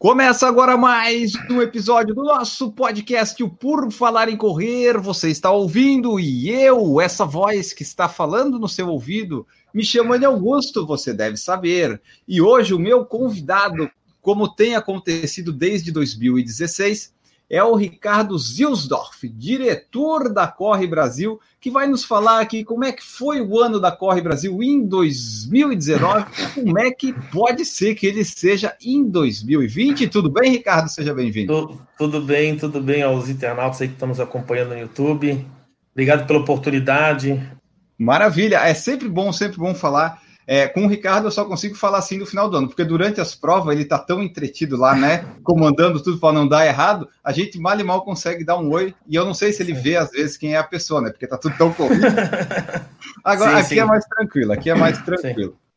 Começa agora mais um episódio do nosso podcast, o Por Falar em Correr. Você está ouvindo e eu, essa voz que está falando no seu ouvido, me chama de Augusto, você deve saber. E hoje o meu convidado, como tem acontecido desde 2016, é o Ricardo Zilsdorf, diretor da Corre Brasil, que vai nos falar aqui como é que foi o ano da Corre Brasil em 2019, como é que pode ser que ele seja em 2020. Tudo bem, Ricardo? Seja bem-vindo. Tudo, tudo bem, tudo bem aos internautas aí que estão nos acompanhando no YouTube. Obrigado pela oportunidade. Maravilha, é sempre bom, sempre bom falar. É, com o Ricardo eu só consigo falar assim no final do ano, porque durante as provas ele tá tão entretido lá, né? Comandando tudo para não dar errado, a gente mal e mal consegue dar um oi, e eu não sei se ele vê às vezes quem é a pessoa, né? Porque tá tudo tão corrido. Agora, sim, aqui sim. é mais tranquilo, aqui é mais tranquilo. Sim.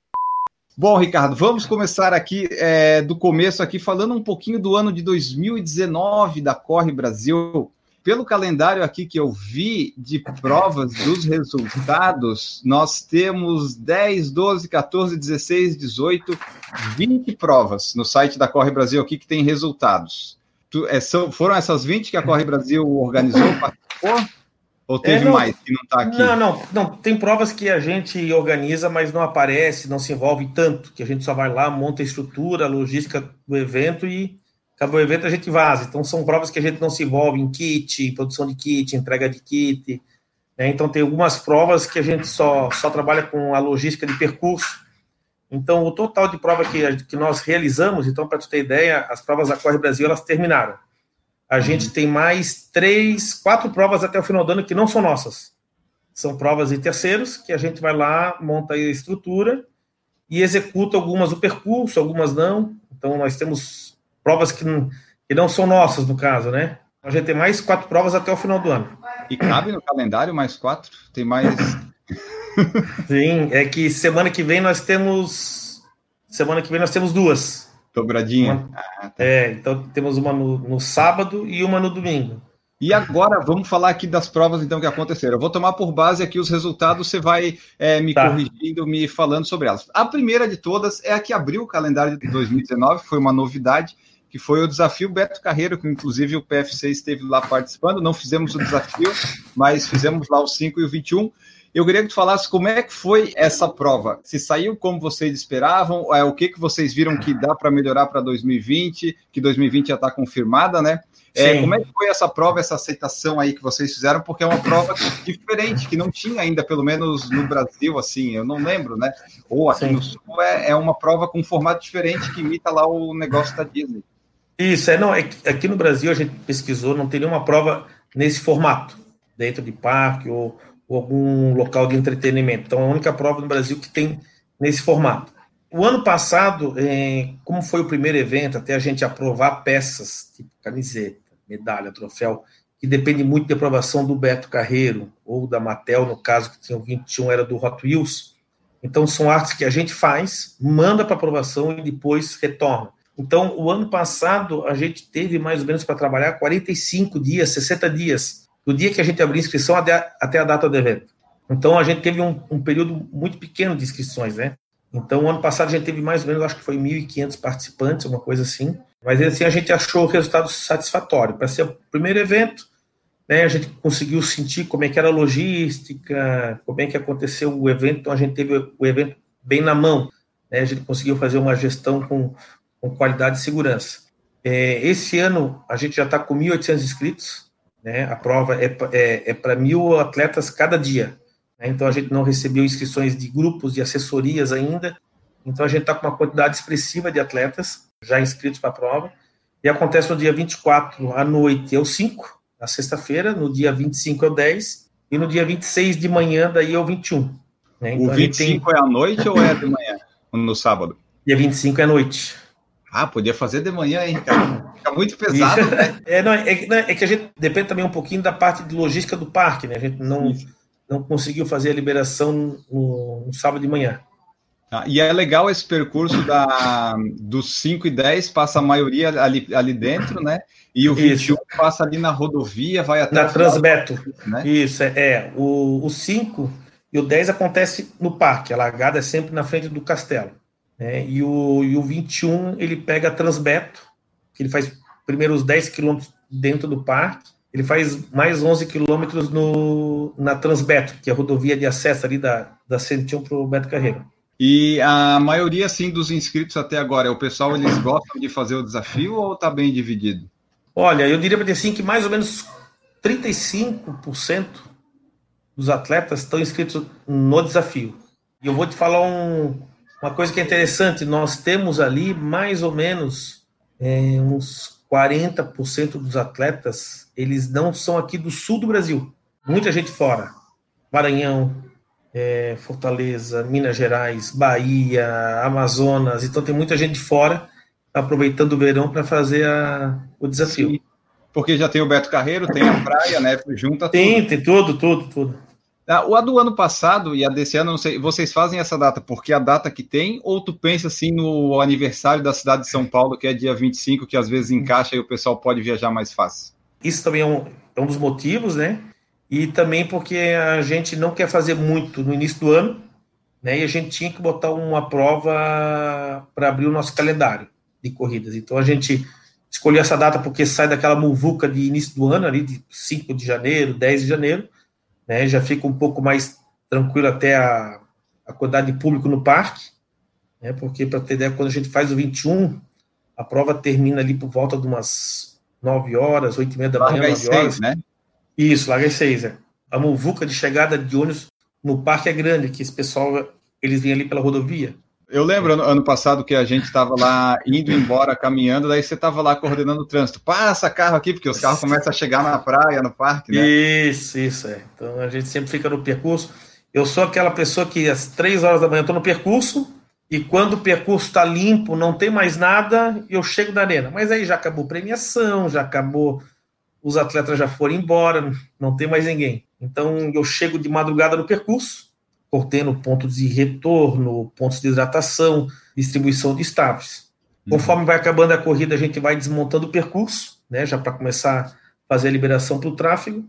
Bom, Ricardo, vamos começar aqui é, do começo aqui, falando um pouquinho do ano de 2019 da Corre Brasil pelo calendário aqui que eu vi de provas dos resultados, nós temos 10, 12, 14, 16, 18, 20 provas no site da Corre Brasil aqui que tem resultados. Tu, é, são, foram essas 20 que a Corre Brasil organizou, participou? Ou teve é, não, mais que não está aqui? Não, não, não. Tem provas que a gente organiza, mas não aparece, não se envolve tanto, que a gente só vai lá, monta a estrutura, a logística do evento e acabou o evento, a gente vaza. Então, são provas que a gente não se envolve em kit, produção de kit, entrega de kit. Né? Então, tem algumas provas que a gente só, só trabalha com a logística de percurso. Então, o total de prova que, que nós realizamos, então, para tu ter ideia, as provas da Corre Brasil, elas terminaram. A gente tem mais três, quatro provas até o final do ano que não são nossas. São provas de terceiros, que a gente vai lá, monta a estrutura e executa algumas o percurso, algumas não. Então, nós temos provas que não, que não são nossas, no caso, né? A gente tem mais quatro provas até o final do ano. E cabe no calendário mais quatro? Tem mais. Sim, é que semana que vem nós temos. Semana que vem nós temos duas. Dobradinha. Uma... Ah, tá. É, então temos uma no, no sábado e uma no domingo. E agora vamos falar aqui das provas então que aconteceram. Eu vou tomar por base aqui os resultados, você vai é, me tá. corrigindo, me falando sobre elas. A primeira de todas é a que abriu o calendário de 2019, foi uma novidade, que foi o desafio Beto Carreiro, que inclusive o PFC esteve lá participando. Não fizemos o desafio, mas fizemos lá o 5 e o 21. Eu queria que tu falasse como é que foi essa prova. Se saiu como vocês esperavam, é, o que, que vocês viram que dá para melhorar para 2020, que 2020 já está confirmada, né? É, como é que foi essa prova, essa aceitação aí que vocês fizeram? Porque é uma prova diferente, que não tinha ainda, pelo menos no Brasil, assim, eu não lembro, né? Ou aqui Sim. no Sul é, é uma prova com um formato diferente que imita lá o negócio da Disney. Isso, é, não, é, aqui no Brasil a gente pesquisou, não tem nenhuma prova nesse formato, dentro de parque ou, ou algum local de entretenimento. Então, é a única prova no Brasil que tem nesse formato. O ano passado, é, como foi o primeiro evento, até a gente aprovar peças, tipo camiseta, medalha, troféu, que depende muito da aprovação do Beto Carreiro ou da Matel, no caso que tinha o 21 era do Hot Wheels. Então são artes que a gente faz, manda para aprovação e depois retorna. Então, o ano passado a gente teve mais ou menos para trabalhar 45 dias, 60 dias, do dia que a gente abriu inscrição até, até a data do evento. Então, a gente teve um, um período muito pequeno de inscrições, né? Então, o ano passado a gente teve mais ou menos, acho que foi 1.500 participantes, uma coisa assim. Mas assim a gente achou o resultado satisfatório. Para ser o primeiro evento, né, a gente conseguiu sentir como é que era a logística, como é que aconteceu o evento. Então a gente teve o evento bem na mão. Né, a gente conseguiu fazer uma gestão com, com qualidade e segurança. É, esse ano a gente já está com 1.800 inscritos. Né, a prova é, é, é para mil atletas cada dia. Né, então a gente não recebeu inscrições de grupos, de assessorias ainda. Então a gente está com uma quantidade expressiva de atletas já inscritos para a prova. E acontece no dia 24 à noite é o 5, na sexta-feira, no dia 25 é o 10, e no dia 26 de manhã, daí é o 21. Né? Então, o 25 tem... é à noite ou é de manhã? No sábado? Dia 25 é à noite. Ah, podia fazer de manhã, hein? Fica muito pesado, Isso. né? É, não, é, é, que a gente depende também um pouquinho da parte de logística do parque, né? A gente não, não conseguiu fazer a liberação no, no sábado de manhã. Ah, e é legal esse percurso da, dos 5 e 10, passa a maioria ali, ali dentro, né? E o 21 Isso. passa ali na rodovia, vai até. Na Transbeto. Né? Isso, é. é. O, o 5 e o 10 acontece no parque, a largada é sempre na frente do castelo. Né? E, o, e o 21 ele pega Transbeto, que ele faz primeiro os 10 quilômetros dentro do parque, ele faz mais 11 quilômetros na Transbeto, que é a rodovia de acesso ali da, da 101 para o Beto Carreiro. E a maioria, assim, dos inscritos até agora, é o pessoal, eles gostam de fazer o desafio ou está bem dividido? Olha, eu diria para assim que mais ou menos 35% dos atletas estão inscritos no desafio. E eu vou te falar um, uma coisa que é interessante, nós temos ali mais ou menos é, uns 40% dos atletas, eles não são aqui do sul do Brasil. Muita gente fora. Maranhão, é, Fortaleza, Minas Gerais, Bahia, Amazonas. Então tem muita gente fora aproveitando o verão para fazer a, o desafio. Sim, porque já tem o Beto Carreiro, tem a praia, né? Junta tem, tudo. Tem, tudo, tudo, tudo. Ah, o a do ano passado e a desse ano, não sei, vocês fazem essa data porque a data que tem, ou tu pensa assim no aniversário da cidade de São Paulo, que é dia 25, que às vezes encaixa e o pessoal pode viajar mais fácil? Isso também é um, é um dos motivos, né? e também porque a gente não quer fazer muito no início do ano, né? E a gente tinha que botar uma prova para abrir o nosso calendário de corridas. Então a gente escolheu essa data porque sai daquela muvuca de início do ano, ali de 5 de janeiro, 10 de janeiro, né? Já fica um pouco mais tranquilo até a, a quantidade de público no parque, né? Porque para ter ideia, quando a gente faz o 21, a prova termina ali por volta de umas 9 horas, 8 e meia da manhã, 9 horas. né? Isso, larga às seis. É. A muvuca de chegada de ônibus no parque é grande, que esse pessoal, eles vêm ali pela rodovia. Eu lembro ano, ano passado que a gente estava lá indo embora, caminhando, daí você estava lá coordenando o trânsito. Passa carro aqui, porque os carros começam a chegar na praia, no parque, né? Isso, isso, é. Então a gente sempre fica no percurso. Eu sou aquela pessoa que às três horas da manhã estou no percurso, e quando o percurso está limpo, não tem mais nada, eu chego na arena. Mas aí já acabou premiação, já acabou os atletas já foram embora, não tem mais ninguém. Então eu chego de madrugada no percurso, cortando pontos de retorno, pontos de hidratação, distribuição de staffs. Uhum. Conforme vai acabando a corrida, a gente vai desmontando o percurso, né, já para começar a fazer a liberação para o tráfego.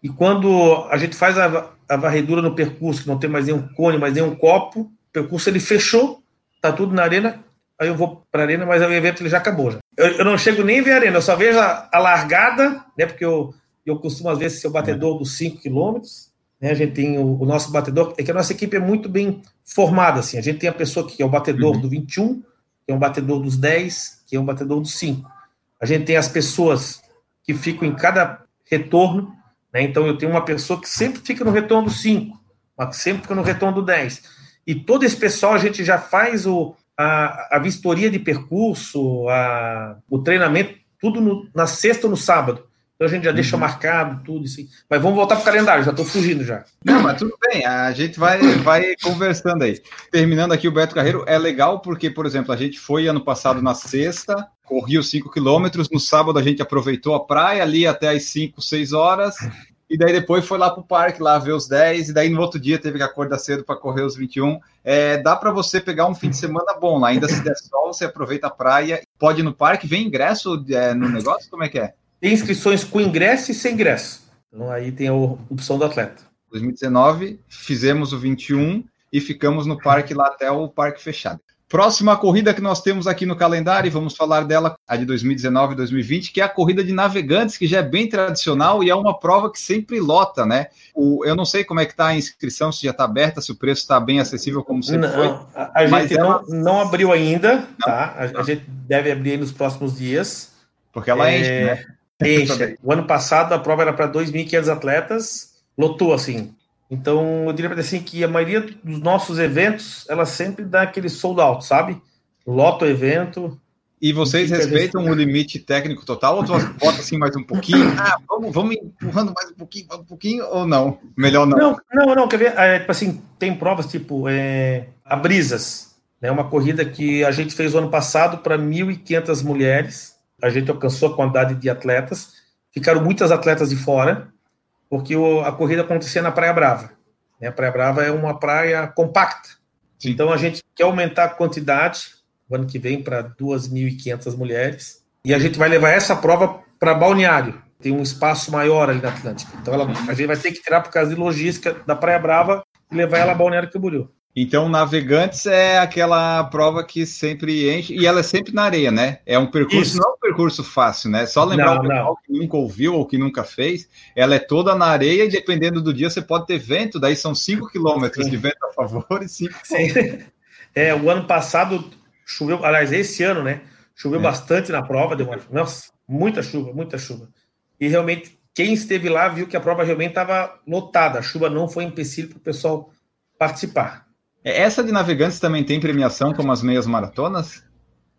E quando a gente faz a, a, varredura no percurso, que não tem mais nenhum cone, mais nenhum copo, o percurso ele fechou, tá tudo na arena, aí eu vou para a arena, mas o evento ele já acabou. Já. Eu, eu, não chego nem a ver a arena, eu só vejo a, a, largada, né? Porque eu, eu costumo, às vezes, ser o batedor dos 5 quilômetros. Né, a gente tem o, o, nosso batedor, é que a nossa equipe é muito bem formada. Assim. A gente tem a pessoa que é o batedor uhum. do 21, que é um batedor dos 10, que é um batedor dos 5. A gente tem as pessoas que ficam em cada retorno. Né, então, eu tenho uma pessoa que sempre fica no retorno do 5, mas que sempre fica no retorno do 10. E todo esse pessoal a gente já faz o, a, a vistoria de percurso, a, o treinamento, tudo no, na sexta ou no sábado. Então a gente já deixa uhum. marcado tudo assim. Mas vamos voltar para o calendário, já estou fugindo já. Não, mas tudo bem, a gente vai, vai conversando aí. Terminando aqui o Beto Carreiro, é legal porque, por exemplo, a gente foi ano passado na sexta, corria os 5 quilômetros, no sábado a gente aproveitou a praia ali até as 5, 6 horas, e daí depois foi lá para o parque, lá ver os 10, e daí no outro dia teve que acordar cedo para correr os 21. É, dá para você pegar um fim de semana bom lá, ainda se der sol, você aproveita a praia, pode ir no parque, vem ingresso é, no negócio, como é que é? Tem inscrições com ingresso e sem ingresso. Então aí tem a opção do atleta. 2019, fizemos o 21 e ficamos no parque lá até o parque fechado. Próxima corrida que nós temos aqui no calendário, e vamos falar dela, a de 2019 e 2020, que é a corrida de navegantes, que já é bem tradicional e é uma prova que sempre lota, né? O, eu não sei como é que está a inscrição, se já está aberta, se o preço está bem acessível como sempre não, foi. A, a gente é uma... não, abriu ainda, não, tá? A, a, gente deve abrir nos próximos dias. Porque ela é... enche, né? Enche. o ano passado a prova era para 2.500 atletas, lotou assim. Então, eu diria para assim que a maioria dos nossos eventos, ela sempre dá aquele sold out, sabe? Lota o evento. E vocês respeitam o limite técnico total ou tu bota assim mais um pouquinho? Ah, vamos, vamos empurrando mais um pouquinho, um pouquinho ou não? Melhor não. Não, não, não quer ver? É, tipo assim, tem provas tipo é, a Brisas, né? Uma corrida que a gente fez o ano passado para 1.500 mulheres. A gente alcançou a quantidade de atletas. Ficaram muitas atletas de fora porque o, a corrida acontecia na Praia Brava. Né? A Praia Brava é uma praia compacta. Sim. Então a gente quer aumentar a quantidade, o ano que vem, para 2.500 mulheres. E a gente vai levar essa prova para Balneário. Tem um espaço maior ali na Atlântica. Então ela, a gente vai ter que tirar por causa de logística da Praia Brava e levar ela a Balneário Camboriú. Então, Navegantes é aquela prova que sempre enche, e ela é sempre na areia, né? É um percurso, Isso. não é um percurso fácil, né? Só lembrar não, o pessoal que nunca ouviu ou que nunca fez, ela é toda na areia e dependendo do dia você pode ter vento, daí são 5 quilômetros de vento a favor e 5 É, o ano passado choveu, aliás, esse ano, né? Choveu é. bastante na prova, deu uma, nossa, muita chuva, muita chuva. E realmente, quem esteve lá viu que a prova realmente estava lotada, a chuva não foi empecilho para o pessoal participar. É, essa de navegantes também tem premiação como as meias maratonas?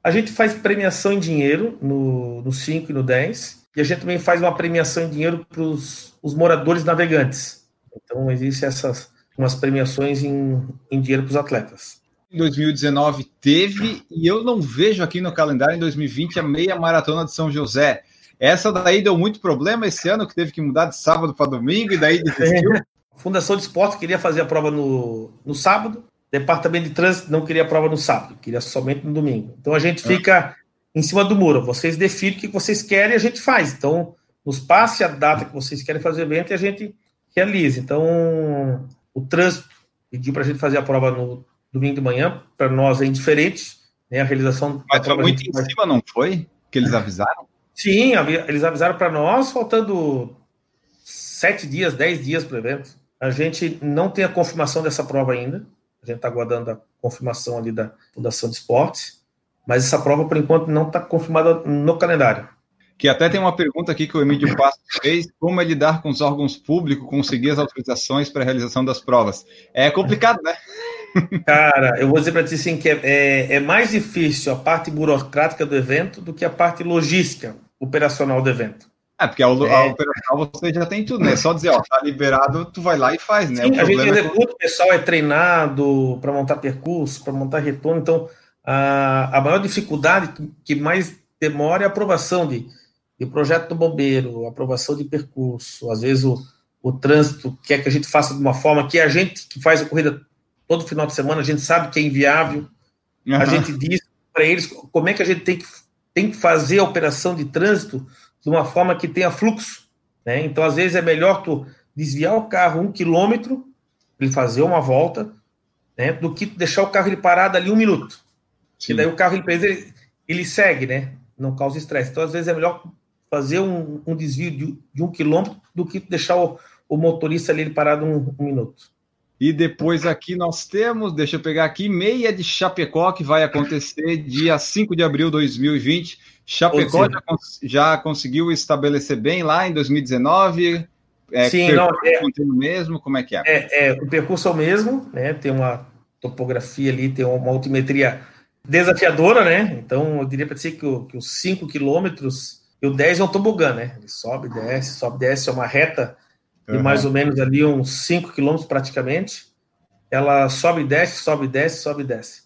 A gente faz premiação em dinheiro no 5 e no 10, e a gente também faz uma premiação em dinheiro para os moradores navegantes. Então, existem essas umas premiações em, em dinheiro para os atletas. Em 2019 teve, e eu não vejo aqui no calendário em 2020 a meia maratona de São José. Essa daí deu muito problema esse ano, que teve que mudar de sábado para domingo, e daí desistiu. Fundação de Esporte queria fazer a prova no, no sábado, Departamento de Trânsito não queria prova no sábado, queria somente no domingo. Então a gente fica em cima do muro. Vocês definem o que vocês querem e a gente faz. Então, nos passe a data que vocês querem fazer o evento e a gente realiza. Então, o trânsito pediu para a gente fazer a prova no domingo de manhã. Para nós é indiferente. Né? A realização Mas foi muito em cima, não foi? Que eles avisaram? Sim, eles avisaram para nós, faltando sete dias, dez dias para o evento. A gente não tem a confirmação dessa prova ainda. A gente está aguardando a confirmação ali da Fundação de Esportes, mas essa prova, por enquanto, não está confirmada no calendário. Que até tem uma pergunta aqui que o Emílio Passo fez: como é lidar com os órgãos públicos, conseguir as autorizações para a realização das provas? É complicado, né? Cara, eu vou dizer para ti assim que é, é, é, mais difícil a parte burocrática do evento do que a parte logística operacional do evento. É, porque a, é. operacional você já tem tudo, né? Só dizer, ó, tá liberado, tu vai lá e faz, né? Sim, a gente executa, é... o pessoal é treinado para montar percurso, para montar retorno, então a, a maior dificuldade que mais demora é a aprovação de, de projeto do bombeiro, aprovação de percurso, às vezes o, o trânsito quer que a gente faça de uma forma que a gente que faz a corrida todo final de semana, a gente sabe que é inviável, uhum. a gente diz para eles como é que a gente tem que, tem que fazer a operação de trânsito de uma forma que tenha fluxo. Né? Então, às vezes, é melhor tu desviar o carro um quilômetro, ele fazer uma volta, né? do que deixar o carro ele parado ali um minuto. Sim. E daí o carro ele, ele, ele segue, né? Não causa estresse. Então, às vezes, é melhor fazer um, um desvio de, de, um quilômetro do que deixar o, o motorista ali parado um, um minuto. E depois aqui nós temos, deixa eu pegar aqui, meia de Chapecó, que vai acontecer dia 5 de abril de 2020. Chapecó já, já, conseguiu estabelecer bem lá em 2019? É, Sim, não, é, mesmo, como é que é? é? é? O percurso é o mesmo, né? Tem uma topografia ali, tem uma altimetria desafiadora, né? Então, eu diria para você que, que, os 5 quilômetros e o 10 é um tobogã, né? Ele sobe, desce, sobe, desce, é uma reta de uhum. mais ou menos ali uns 5 quilômetros praticamente. Ela sobe, desce, sobe, desce, sobe, desce.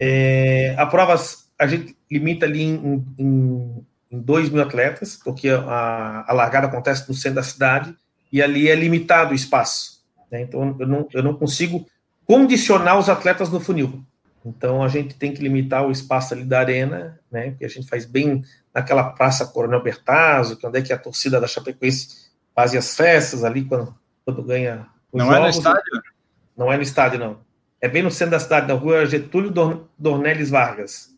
É, a prova a gente limita ali em, em, em 2 mil atletas, porque a, a, largada acontece no centro da cidade e ali é limitado o espaço. Né? Então eu não, eu não consigo condicionar os atletas no funil. Então a gente tem que limitar o espaço ali da arena, né? Que a gente faz bem naquela praça Coronel Bertazzo, que é onde é que a torcida da Chapecoense faz as festas ali quando, quando ganha. não jogos. é no estádio? Não é no estádio, não. É bem no centro da cidade, na rua Getúlio Dornelles Vargas.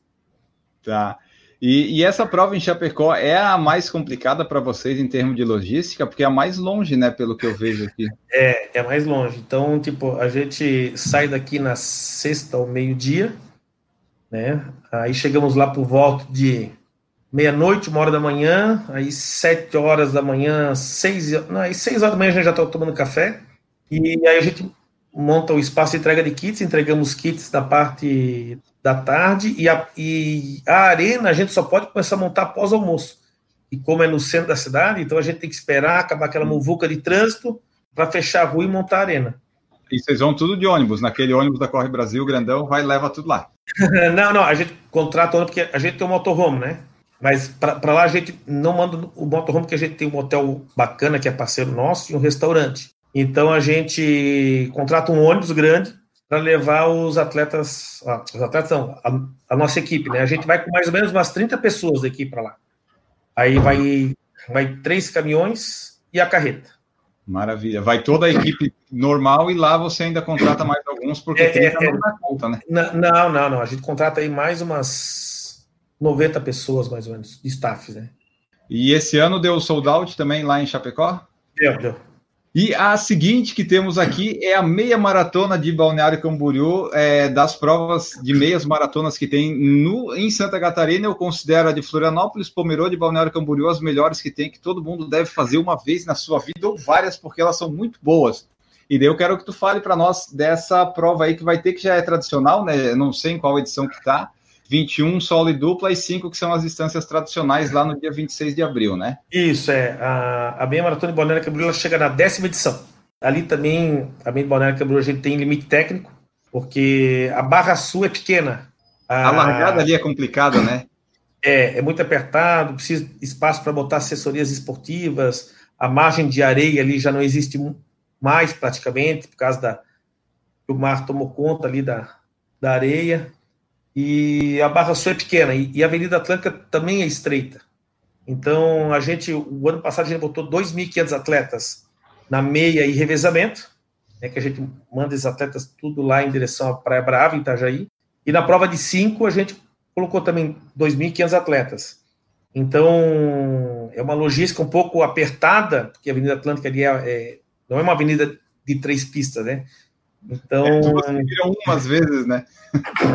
Tá. E, e, essa prova em Chapecó é a mais complicada para vocês em termos de logística, porque é a mais longe, né, pelo que eu vejo aqui. É, é mais longe. Então, tipo, a gente sai daqui na sexta ao meio-dia, né? Aí chegamos lá por volta de meia-noite, uma hora da manhã, aí sete horas da manhã, seis, não, aí seis horas da manhã a gente já está tomando café, e aí a gente monta o espaço de entrega de kits, entregamos kits da parte da tarde e a, e a arena a gente só pode começar a montar após almoço. E como é no centro da cidade, então a gente tem que esperar acabar aquela muvuca de trânsito para fechar a rua e montar a arena. E vocês vão tudo de ônibus, naquele ônibus da Corre Brasil grandão, vai e leva tudo lá. não, não, a gente contrata ônibus porque a gente tem um motorhome, né? Mas para lá a gente não manda o motorhome, porque a gente tem um hotel bacana que é parceiro nosso e um restaurante. Então a gente contrata um ônibus grande para levar os atletas, ah, os atletas não, a, a, nossa equipe, né? A gente vai com mais ou menos umas 30 pessoas daqui para lá. Aí vai, vai três caminhões e a carreta. Maravilha. Vai toda a equipe normal e lá você ainda contrata mais alguns, porque é, 30 é, não dá conta, né? Não, não, não. A gente contrata aí mais umas 90 pessoas, mais ou menos, de staff, né? E esse ano deu sold out também lá em Chapecó? Deu, deu. E a seguinte que temos aqui é a meia maratona de Balneário Camboriú, é, das provas de meias maratonas que tem no, em Santa Catarina. Eu considero a de Florianópolis, Pomerode e Balneário Camboriú as melhores que tem, que todo mundo deve fazer uma vez na sua vida, ou várias, porque elas são muito boas. E daí eu quero que tu fale para nós dessa prova aí que vai ter, que já é tradicional, né? Não sei em qual edição que tá, 21 solo e dupla e 5 que são as distâncias tradicionais lá no dia 26 de abril, né? Isso, é. A, a Meia Maratona de Balneário Camboriú chega na décima edição. Ali também, a Meia de Balneário Camboriú, a gente tem limite técnico, porque a barra sul é pequena. A, a largada ali é complicada, né? É, é muito apertado, precisa de espaço para botar assessorias esportivas, a margem de areia ali já não existe mais praticamente, por causa da o mar tomou conta ali da, da areia e a Barra Sul é pequena, e, a Avenida Atlântica também é estreita. Então, a gente, o ano passado, a gente botou 2.500 atletas na meia e revezamento, né, que a gente manda esses atletas tudo lá em direção à Praia Brava, em Itajaí. E na prova de 5, a gente colocou também 2.500 atletas. Então, é uma logística um pouco apertada, porque a Avenida Atlântica ali é, é, não é uma avenida de três pistas, né? Então. É, viram umas vezes, né?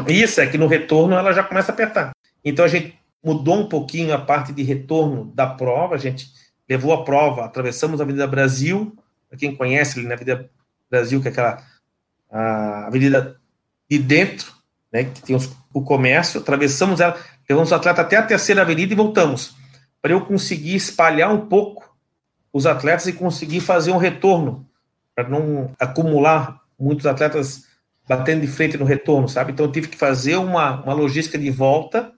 Isso, é que no retorno ela já começa a apertar. Então a gente mudou um pouquinho a parte de retorno da prova, a gente levou a prova, atravessamos a Avenida Brasil, para quem conhece ali na Avenida Brasil, que é aquela a avenida de dentro, né, que tem os, o comércio, atravessamos ela, levamos o atleta até a terceira avenida e voltamos, para eu conseguir espalhar um pouco os atletas e conseguir fazer um retorno, para não acumular muitos atletas batendo de frente no retorno, sabe? Então eu tive que fazer uma, uma logística de volta,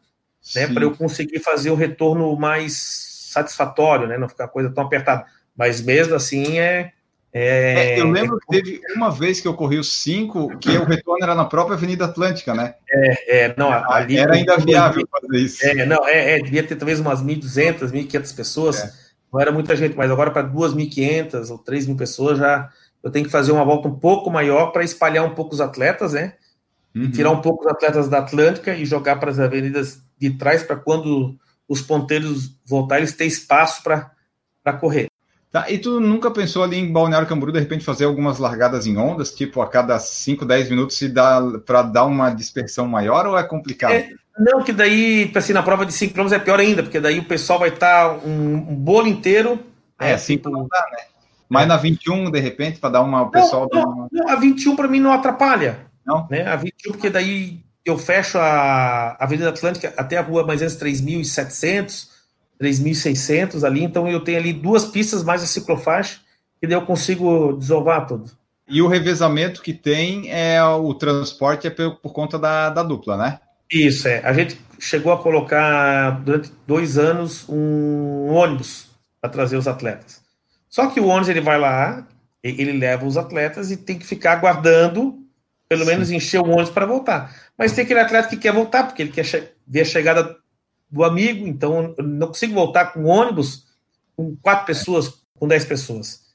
né, para eu conseguir fazer o retorno mais satisfatório, né? Não ficar a coisa tão apertada. Mas mesmo assim é. é, é eu lembro que teve uma vez que eu corri os cinco, que o retorno era na própria Avenida Atlântica, né? É, é não, ali. Era ainda viável fazer isso. É, não, é, é devia ter talvez umas 1.200, 1.500 pessoas. É. Não era muita gente, mas agora para 2.500 ou 3.000 pessoas já eu tenho que fazer uma volta um pouco maior para espalhar um pouco os atletas, né? Uhum. E tirar um pouco os atletas da Atlântica e jogar para as avenidas de trás para quando os ponteiros voltarem, eles terem espaço para correr. Tá, e tu nunca pensou ali em Balneário Camboriú, de repente, fazer algumas largadas em ondas, tipo a cada 5, 10 minutos, se dá para dar uma dispersão maior ou é complicado? É, não, que daí, assim, na prova de 5 km é pior ainda, porque daí o pessoal vai estar tá um, um bolo inteiro. É, 5 né, tipo, não dá, né? Mas na 21, de repente, para dar uma. O pessoal não, não, a 21 para mim não atrapalha. Não? Né? A 21, porque daí eu fecho a Avenida Atlântica até a rua mais ou menos 3.700, 3.600 ali, então eu tenho ali duas pistas mais a ciclofaixa, e daí eu consigo desovar tudo. E o revezamento que tem é o transporte é por, por conta da, da dupla, né? Isso, é. A gente chegou a colocar durante dois anos um ônibus para trazer os atletas. Só que o ônibus ele vai lá, ele leva os atletas e tem que ficar aguardando, pelo Sim. menos encher o ônibus para voltar. Mas tem aquele atleta que quer voltar, porque ele quer ver a chegada do amigo, então eu não consigo voltar com ônibus com quatro pessoas, com dez pessoas.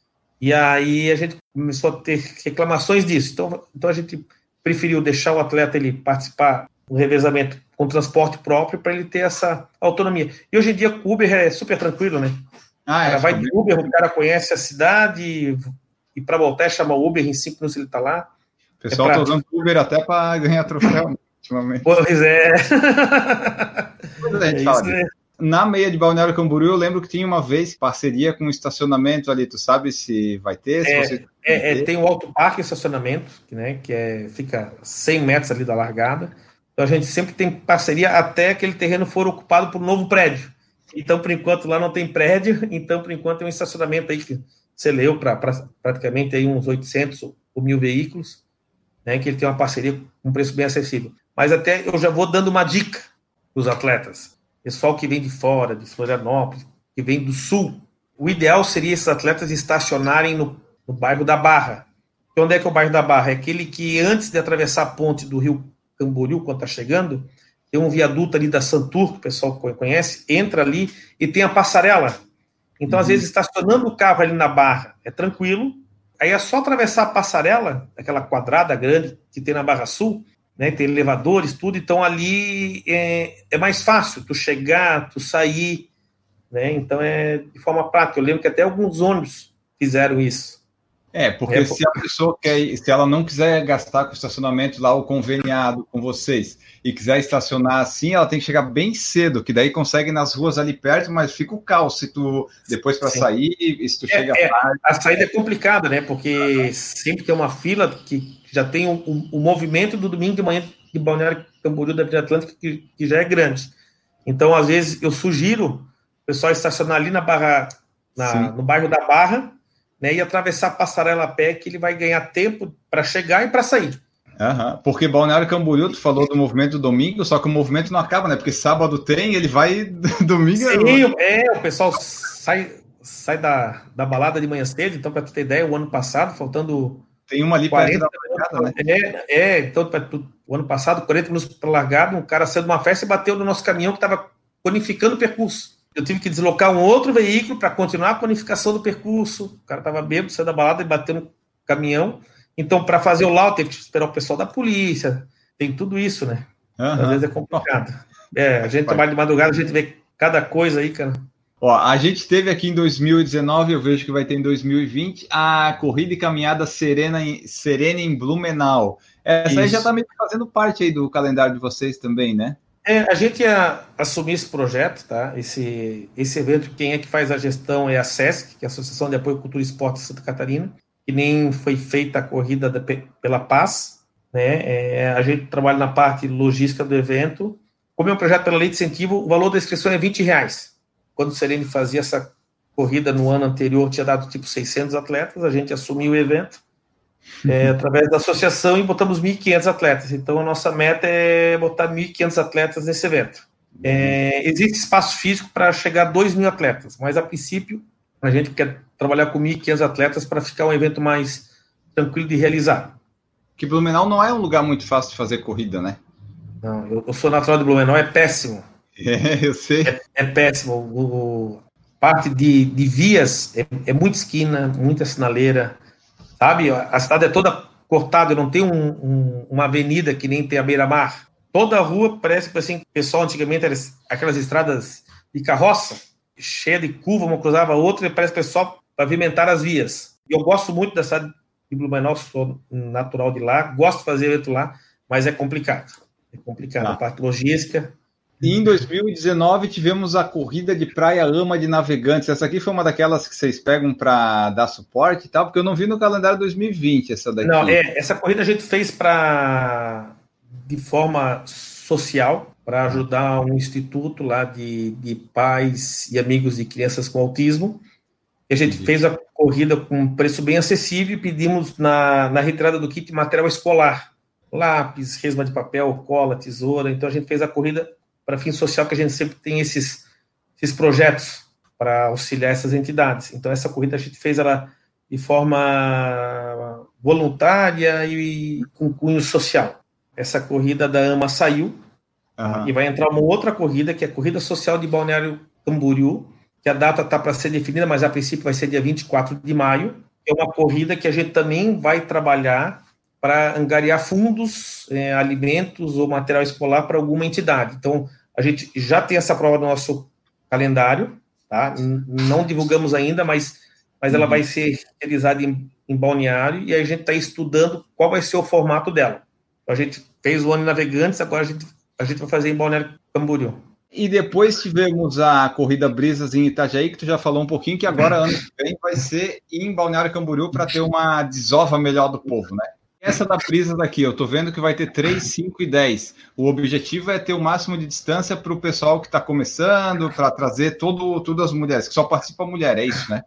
E aí a gente começou a ter reclamações disso. Então, então a gente preferiu deixar o atleta ele participar do revezamento com transporte próprio para ele ter essa autonomia. E hoje em dia o Uber é super tranquilo, né? Ah, o cara é, vai de Uber, o cara conhece a cidade e para voltar chama Uber, em cinco minutos ele está lá. O pessoal está é usando Uber até para ganhar troféu ultimamente. Pois é. é Na meia de Balneário Camboriú, eu lembro que tinha uma vez parceria com um estacionamento ali. Tu sabe se vai ter? Se é, você... é, é tem o Alto Parque Estacionamento, que, né, que é, fica 100 metros ali da largada. Então a gente sempre tem parceria até aquele terreno for ocupado por um novo prédio. Então, por enquanto, lá não tem prédio, então, por enquanto, tem um estacionamento aí que você leu para pra, praticamente aí uns 800 ou mil veículos, né, que ele tem uma parceria com um preço bem acessível. Mas até eu já vou dando uma dica para os atletas. pessoal que vem de fora, de Florianópolis, que vem do sul, o ideal seria esses atletas estacionarem no, no bairro da Barra. Onde é que é o bairro da Barra? É aquele que antes de atravessar a ponte do rio Camboriú, quando está chegando, tem um viaduto ali da Santur, que o pessoal conhece, entra ali e tem a passarela. Então, uhum. às vezes, estacionando o carro ali na Barra é tranquilo, aí é só atravessar a passarela, aquela quadrada grande que tem na Barra Sul, né, tem elevadores, tudo, então ali é, é mais fácil tu chegar, tu sair, né, então é de forma prática. Eu lembro que até alguns ônibus fizeram isso. É, porque é, se a pessoa quer, se ela não quiser gastar com estacionamento lá o conveniado com vocês e quiser estacionar assim, ela tem que chegar bem cedo, que daí consegue nas ruas ali perto, mas fica o caos se tu depois para sair, se tu é, chega é, tarde. A saída é complicada, né? Porque sempre tem uma fila que já tem o movimento do domingo de manhã de Balneário Camboriú da Vila Atlântica, que, que, já é grande. Então, às vezes, eu sugiro o pessoal estacionar ali na barra, na, no bairro da Barra, né, e atravessar a passarela a pé, que ele vai ganhar tempo para chegar e para sair. Uhum. Porque Balneário Camboriú, tu falou do movimento do domingo, só que o movimento não acaba, né? Porque sábado tem, ele vai domingo. Sim, é, o pessoal sai, sai da, da balada de manhã cedo, então, para tu ter ideia, o ano passado, faltando tem uma ali 40, perto da largada, né? É, é então, o ano passado, 40 minutos para largada, um cara saiu de uma festa e bateu no nosso caminhão que estava conificando o percurso. Eu tive que deslocar um outro veículo para continuar a conificação do percurso. O cara estava bêbado, saiu da balada e bateu no caminhão. Então, para fazer o laudo, teve que esperar o pessoal da polícia. Tem tudo isso, né? Uhum. Às vezes é complicado. É, a gente trabalha de madrugada, a gente vê cada coisa aí, cara. Ó, a gente teve aqui em 2019, eu vejo que vai ter em 2020, a corrida e caminhada Serena em, Serena em Blumenau. Essa Isso. aí já está meio fazendo parte aí do calendário de vocês também, né? É, a gente ia assumir esse projeto, tá? Esse, esse evento, quem é que faz a gestão é a SESC, que é a Associação de Apoio Cultura e Esporte de Santa Catarina, que nem foi feita a corrida da, pela paz, né? É, a gente trabalha na parte logística do evento. Como é um projeto pela lei de incentivo, o valor da inscrição é 20 reais quando o Serene fazia essa corrida no ano anterior, tinha dado tipo 600 atletas, a gente assumiu o evento é, através da associação e botamos 1.500 atletas. Então, a nossa meta é botar 1.500 atletas nesse evento. É, existe espaço físico para chegar a 2 mil atletas, mas a princípio a gente quer trabalhar com 1.500 atletas para ficar um evento mais tranquilo de realizar. Que Blumenau não é um lugar muito fácil de fazer corrida, né? Não, eu, eu sou natural de Blumenau, é péssimo. É, eu sei. É, é péssimo. O, o, parte de, de vias é, é muita esquina, muita sinaleira, sabe? A cidade é toda cortada, não tem um, um, uma avenida que nem tem a beira-mar. Toda a rua parece que assim, pessoal antigamente era aquelas estradas de carroça, cheia de curva, uma cruzava a outra, e parece que pessoal pavimentar as vias. E eu gosto muito da cidade de Blumenau, sou natural de lá, gosto de fazer evento lá, mas é complicado. É complicado. Ah. A parte logística e em 2019 tivemos a corrida de Praia Ama de Navegantes. Essa aqui foi uma daquelas que vocês pegam para dar suporte e tal, porque eu não vi no calendário 2020 essa daqui. Não, é, essa corrida a gente fez para de forma social para ajudar um instituto lá de, de pais e amigos de crianças com autismo. E a gente Entendi. fez a corrida com um preço bem acessível e pedimos na, na retirada do kit material escolar. Lápis, resma de papel, cola, tesoura. Então a gente fez a corrida para fim social que a gente sempre tem esses, esses projetos para auxiliar essas entidades. Então, essa corrida a gente fez ela de forma voluntária e com cunho social. Essa corrida da AMA saiu uhum. e vai entrar uma outra corrida, que é a Corrida Social de Balneário Camboriú, que a data está para ser definida, mas a princípio vai ser dia 24 de maio. É uma corrida que a gente também vai trabalhar para angariar fundos, é, alimentos ou material escolar para alguma entidade. Então, a gente já tem essa prova no nosso calendário, tá? Não divulgamos ainda, mas, mas ela uhum. vai ser realizada em, em Balneário e a gente está estudando qual vai ser o formato dela. A gente fez o ano Navegantes, agora a gente, a gente vai fazer em Balneário Camboriú. E depois tivemos a corrida Brisas em Itajaí, que tu já falou um pouquinho, que agora ano que vem vai ser em Balneário Camboriú para ter uma desova melhor do povo, né? Essa da Brisa daqui, eu tô vendo que vai ter 3, 5 e 10. O objetivo é ter o máximo de distância para o pessoal que está começando, para trazer todo, todas as mulheres, que só participa mulher, é isso, né?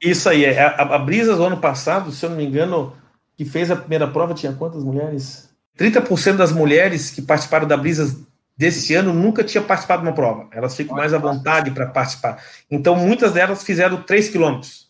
Isso aí, é. A, a Brisas, ano passado, se eu não me engano, que fez a primeira prova, tinha quantas mulheres? 30% das mulheres que participaram da Brisas desse ano nunca tinha participado de uma prova. Elas ficam mais à vontade para participar. Então, muitas delas fizeram 3 quilômetros.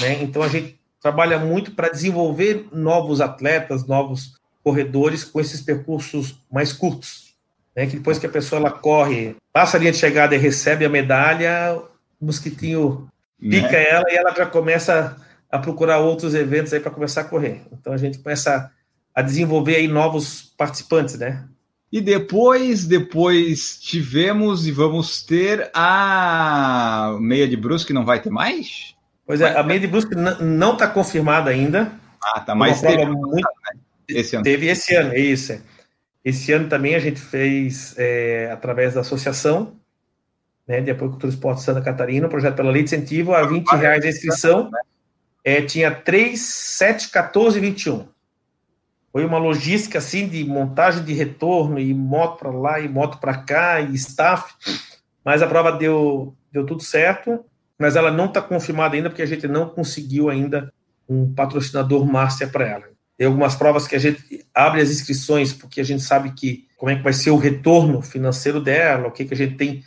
Né? Então, a gente trabalha muito para desenvolver novos atletas, novos corredores com esses percursos mais curtos. Né? Que depois que a pessoa ela corre, passa a linha de chegada e recebe a medalha, o mosquitinho pica né? ela e ela já começa a procurar outros eventos aí para começar a correr. Então, a gente começa a desenvolver aí novos participantes, né? E depois, depois tivemos e vamos ter a meia de Brusque, não vai ter mais? Pois é, a meia de Brusque não está confirmada ainda. Ah, tá, mas teve, muito... né? esse ano. Teve esse ano, é isso. É. Esse ano também a gente fez é, através da associação, né, de apoio cultura esporte Santa Catarina, um projeto pela lei de incentivo, a 20 reais a inscrição, é, tinha 3, 7, 14 e 21. Foi uma logística assim de montagem de retorno e moto para lá e moto para cá e staff, mas a prova deu, deu tudo certo, mas ela não está confirmada ainda porque a gente não conseguiu ainda um patrocinador master para ela. Tem algumas provas que a gente abre as inscrições porque a gente sabe que como é que vai ser o retorno financeiro dela, o que, que a gente tem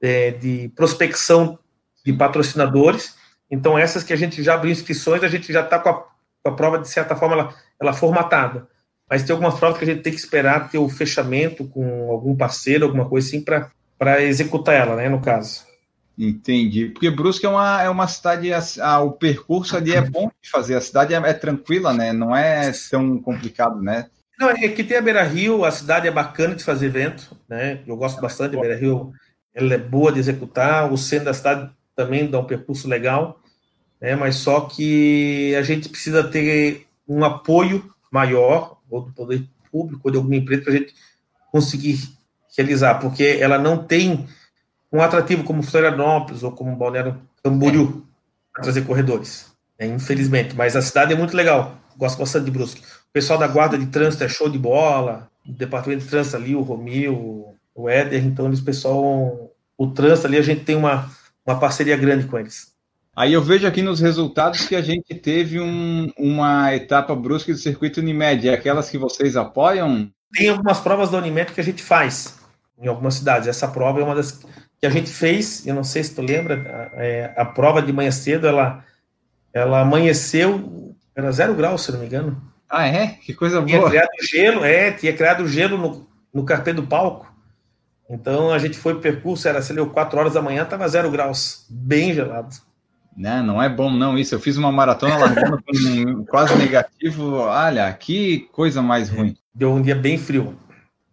é, de prospecção de patrocinadores. Então, essas que a gente já abriu inscrições, a gente já está com, com a, prova, de certa forma, ela, ela formatada mas tem algumas provas que a gente tem que esperar ter o fechamento com algum parceiro, alguma coisa assim, para executar ela, né, no caso. Entendi. Porque Brusque é uma, é uma cidade, ah, o percurso ali é bom de fazer, a cidade é, é, tranquila, né? Não é tão complicado, né? Não, é que tem a Beira Rio, a cidade é bacana de fazer evento, né? Eu gosto bastante da Beira Rio, ela é boa de executar, o centro da cidade também dá um percurso legal, né? Mas só que a gente precisa ter um apoio maior, ou do poder público, ou de alguma empresa, para a gente conseguir realizar, porque ela não tem um atrativo como Florianópolis ou como Balneário Camboriú para trazer corredores, né, infelizmente. Mas a cidade é muito legal, gosto bastante de Brusque. O pessoal da guarda de trânsito é show de bola, o departamento de trânsito ali, o Romil, o Éder, então eles, pessoal, o trânsito ali, a gente tem uma, uma parceria grande com eles. Aí eu vejo aqui nos resultados que a gente teve um, uma etapa brusca do circuito Unimed, é aquelas que vocês apoiam? Tem algumas provas da Unimed que a gente faz em algumas cidades. Essa prova é uma das que a gente fez, eu não sei se tu lembra, é, a prova de manhã cedo, ela, ela amanheceu, era zero grau, se não me engano. Ah, é? Que coisa tinha boa. Criado gelo, é, tinha criado gelo no, no carpê do palco. Então a gente foi percurso, era, sei lá, 4 horas da manhã, estava zero graus, bem gelado. Né? Não é bom não isso. Eu fiz uma maratona largando com quase negativo. Olha, que coisa mais ruim. Deu um dia bem frio.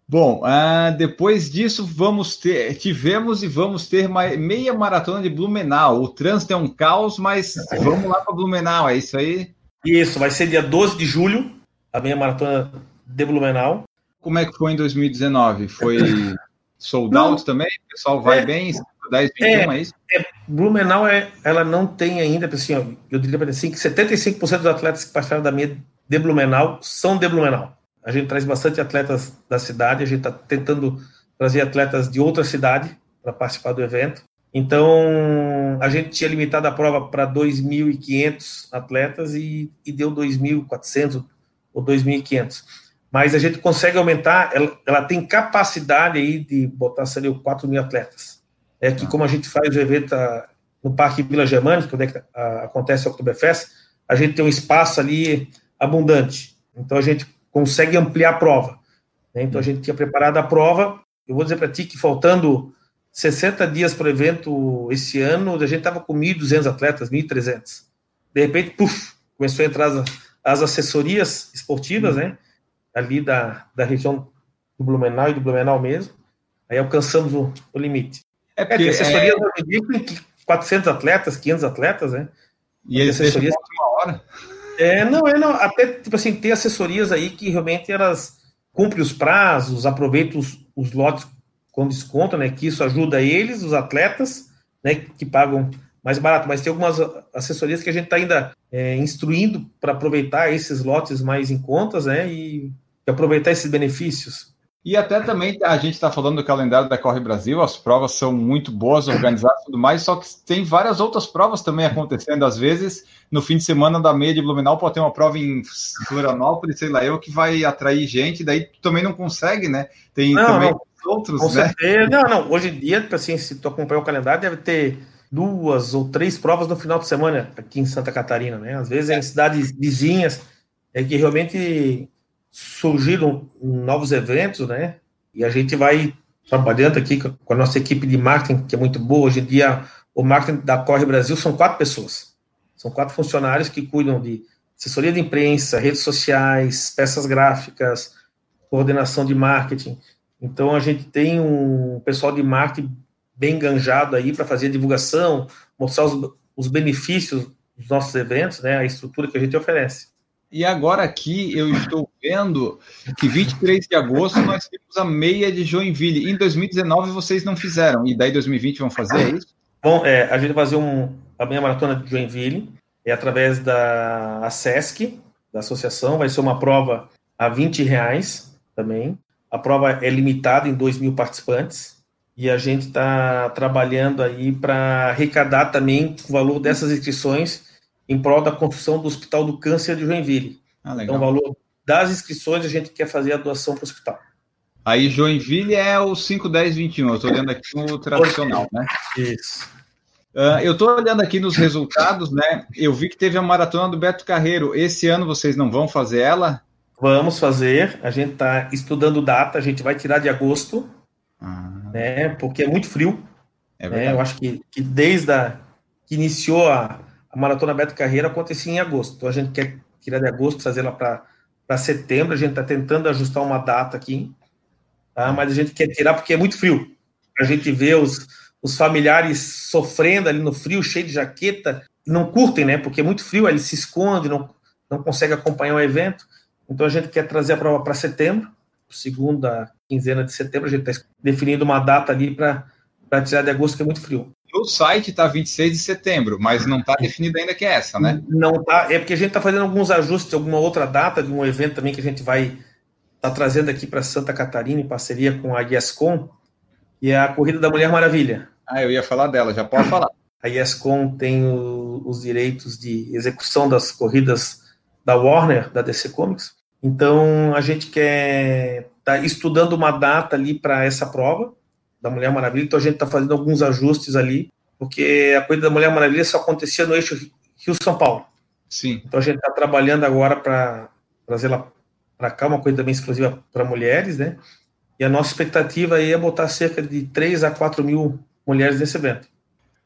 Bom, uh, depois disso vamos ter, tivemos e vamos ter meia maratona de Blumenau. O trânsito é um caos, mas vamos lá para Blumenau, é isso aí? Isso, vai ser dia 12 de julho, a meia maratona de Blumenau. Como é que foi em 2019? Foi sold out também? O pessoal vai é, bem? 10, 21, é, é isso? É, Blumenau, é, ela não tem ainda, assim, eu diria para assim, que 75% dos atletas que passaram da minha de Blumenau são de Blumenau. A gente traz bastante atletas da cidade, a gente está tentando trazer atletas de outra cidade para participar do evento. Então, a gente tinha limitado a prova para 2.500 atletas e, e deu 2.400 ou 2.500. Mas a gente consegue aumentar, ela, ela tem capacidade aí de botar, seria 4 mil atletas é que como a gente faz o evento a, no Parque Vila Germânica, onde é que a, acontece o Oktoberfest, a gente tem um espaço ali abundante. Então a gente consegue ampliar a prova. Né? Então a gente tinha preparado a prova. Eu vou dizer para ti que faltando 60 dias para o evento esse ano, a gente estava com 1.200 atletas, 1.300. De repente, puf, começou a entrar as, as assessorias esportivas, né? Ali da, da região do Blumenau e do Blumenau mesmo. Aí alcançamos o, o limite. É, porque, é, assessoria é... tem 400 atletas, 500 atletas, né? E eles assessorias uma hora. É, não, é não, até tipo assim, tem assessorias aí que realmente elas cumprem os prazos, aproveitam os, os lotes com desconto, né? Que isso ajuda eles, os atletas, né? Que pagam mais barato, mas tem algumas assessorias que a gente está ainda é, instruindo para aproveitar esses lotes mais em contas, né? E aproveitar esses benefícios. E até também a gente está falando do calendário da Corre Brasil, as provas são muito boas, organizadas e tudo mais, só que tem várias outras provas também acontecendo. Às vezes, no fim de semana da meia de Blumenau, pode ter uma prova em Florianópolis, sei lá eu, que vai atrair gente, daí tu também não consegue, né? Tem não, também não. outros, Com né? certeza. Não, não. Hoje em dia, tipo assim, se tu acompanhar o calendário, deve ter duas ou três provas no final de semana aqui em Santa Catarina, né? Às vezes é em cidades vizinhas é que realmente surgiram novos eventos, né? E a gente vai trabalhando aqui com a nossa equipe de marketing, que é muito boa. Hoje em dia, o marketing da Corre Brasil são quatro pessoas. São quatro funcionários que cuidam de assessoria de imprensa, redes sociais, peças gráficas, coordenação de marketing. Então, a gente tem um pessoal de marketing bem enganjado aí para fazer a divulgação, mostrar os, os benefícios dos nossos eventos, né, a estrutura que a gente oferece. E agora aqui eu estou vendo que 23 de agosto nós temos a meia de Joinville. Em 2019 vocês não fizeram, e daí 2020 vão fazer é isso? Bom, é, a gente vai fazer um, a meia maratona de Joinville, é através da ASESC, da associação, vai ser uma prova a 20 reais também. A prova é limitada em 2 mil participantes e a gente está trabalhando aí para arrecadar também o valor dessas inscrições em prol da construção do Hospital do Câncer de Joinville. Ah, então, o valor das inscrições a gente quer fazer a doação para o hospital. Aí Joinville é o 5, 10, 21. Eu estou olhando aqui no tradicional, né? Isso. Uh, eu estou olhando aqui nos resultados, né? Eu vi que teve a maratona do Beto Carreiro. Esse ano vocês não vão fazer ela? Vamos fazer. A gente está estudando data. A gente vai tirar de agosto, ah. né? Porque é muito frio. É né? Eu acho que, que desde a, que iniciou a, a maratona Beto Carreiro acontecia em agosto. Então a gente quer tirar de agosto, trazer ela para setembro. A gente está tentando ajustar uma data aqui, tá? mas a gente quer tirar porque é muito frio. A gente vê os, os familiares sofrendo ali no frio, cheio de jaqueta, não curtem, né? Porque é muito frio, eles se escondem, não, não conseguem acompanhar o evento. Então a gente quer trazer a prova para setembro, segunda quinzena de setembro. A gente está definindo uma data ali para tirar de agosto, que é muito frio. No site está 26 de setembro, mas não está definido ainda que é essa, né? Não tá, é porque a gente está fazendo alguns ajustes de alguma outra data, de um evento também que a gente vai estar tá trazendo aqui para Santa Catarina, em parceria com a IESCOM, e é a Corrida da Mulher Maravilha. Ah, eu ia falar dela, já pode falar. A IESCOM tem o, os direitos de execução das corridas da Warner, da DC Comics. Então, a gente quer tá estudando uma data ali para essa prova da Mulher Maravilha, então a gente está fazendo alguns ajustes ali, porque a corrida da Mulher Maravilha só acontecia no eixo Rio-São Paulo. Sim. Então a gente está trabalhando agora para trazê-la para cá, uma corrida bem exclusiva para mulheres, né? E a nossa expectativa aí é botar cerca de 3 a 4 mil mulheres nesse evento.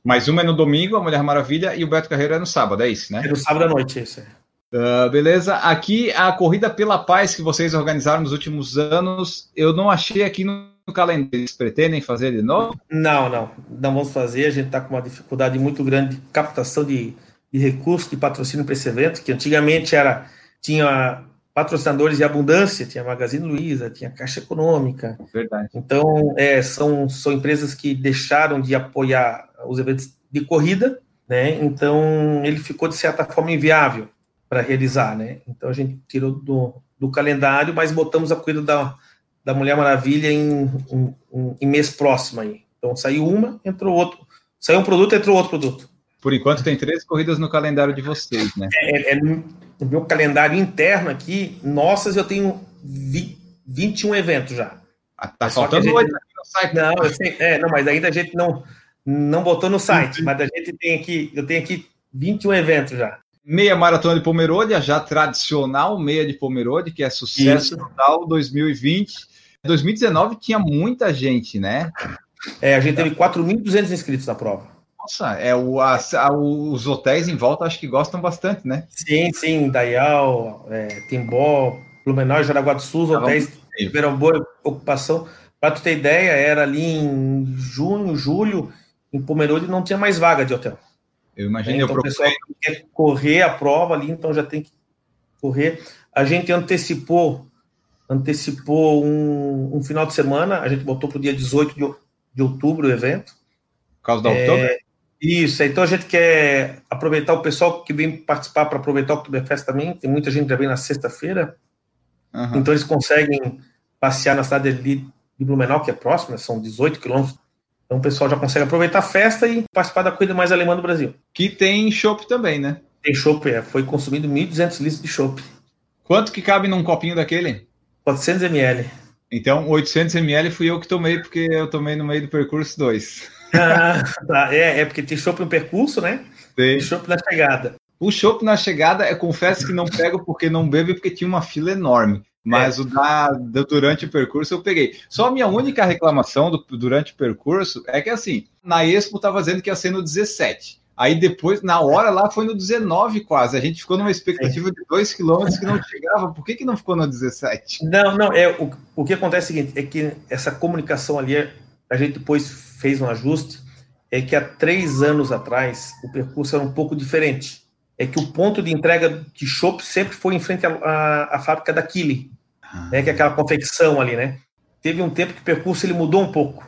Mais uma é no domingo, a Mulher Maravilha, e o Beto Carreiro é no sábado, é isso, né? É no sábado à noite, isso é. Uh, beleza. Aqui a corrida pela paz que vocês organizaram nos últimos anos, eu não achei aqui no calendário. Eles pretendem fazer de novo? Não, não. Não vamos fazer. A gente está com uma dificuldade muito grande de captação de, de recursos, de patrocínio para esse evento, que antigamente era tinha patrocinadores de abundância, tinha Magazine Luiza, tinha Caixa Econômica. Verdade. Então, é, são, são empresas que deixaram de apoiar os eventos de corrida, né? Então, ele ficou, de certa forma, inviável para realizar, né? Então, a gente tirou do, do calendário, mas botamos a corrida da, da Mulher Maravilha em, em, em mês próximo aí. Então, saiu uma, entrou outro. Saiu um produto, entrou outro produto. Por enquanto, tem três corridas no calendário de vocês, né? É, é, no meu calendário interno aqui, nossas, eu tenho 20, 21 eventos já. Ah, tá faltando gente... oito no site. Não, sei, é, não, mas ainda a gente não, não botou no site, mas a gente tem aqui, eu tenho aqui 21 eventos já. Meia Maratona de Pomerode, já tradicional meia de Pomerode, que é sucesso Isso. total 2020. 2019 tinha muita gente, né? É, a gente teve 4.200 inscritos na prova. Nossa, é o, a, a, os hotéis em volta acho que gostam bastante, né? Sim, sim, Dayal, é, Timbó, Blumenau, Jaraguá do Sul, os hotéis tiveram boa ocupação. Para tu ter ideia, era ali em junho, julho, em Pomerode não tinha mais vaga de hotel. Eu imagino. Então, eu o pessoal quer correr a prova ali, então já tem que correr. A gente antecipou antecipou um, um final de semana, a gente botou para o dia 18 de, de outubro o evento. Por causa da é, outubro? Isso, então a gente quer aproveitar o pessoal que vem participar para aproveitar o Oktoberfest também. Tem muita gente que já vem na sexta-feira. Uhum. Então eles conseguem passear na cidade de, de Blumenau, que é próxima, são 18 quilômetros. Então o pessoal já consegue aproveitar a festa e participar da corrida mais alemã do Brasil. Que tem chopp também, né? Tem chopp, é. Foi consumido 1.200 litros de chopp. Quanto que cabe num copinho daquele? 400 ml. Então, 800 ml fui eu que tomei, porque eu tomei no meio do percurso 2. Ah, tá. É, é porque tem chopp no percurso, né? Tem. E chopp na chegada. O chopp na chegada, eu confesso que não pego porque não bebo, porque tinha uma fila enorme. Mas é. o da, durante o percurso eu peguei. Só a minha única reclamação do, durante o percurso é que assim, na Expo estava dizendo que ia ser no 17. Aí depois, na hora lá, foi no 19 quase. A gente ficou numa expectativa de 2 quilômetros que não chegava. Por que, que não ficou no 17? Não, não, é, o, o que acontece é o seguinte, é que essa comunicação ali, a gente depois fez um ajuste, é que há três anos atrás o percurso era um pouco diferente é que o ponto de entrega de chopp sempre foi em frente à, à, fábrica da Kili, ah. né, que é aquela confecção ali, né? Teve um tempo que o percurso ele mudou um pouco.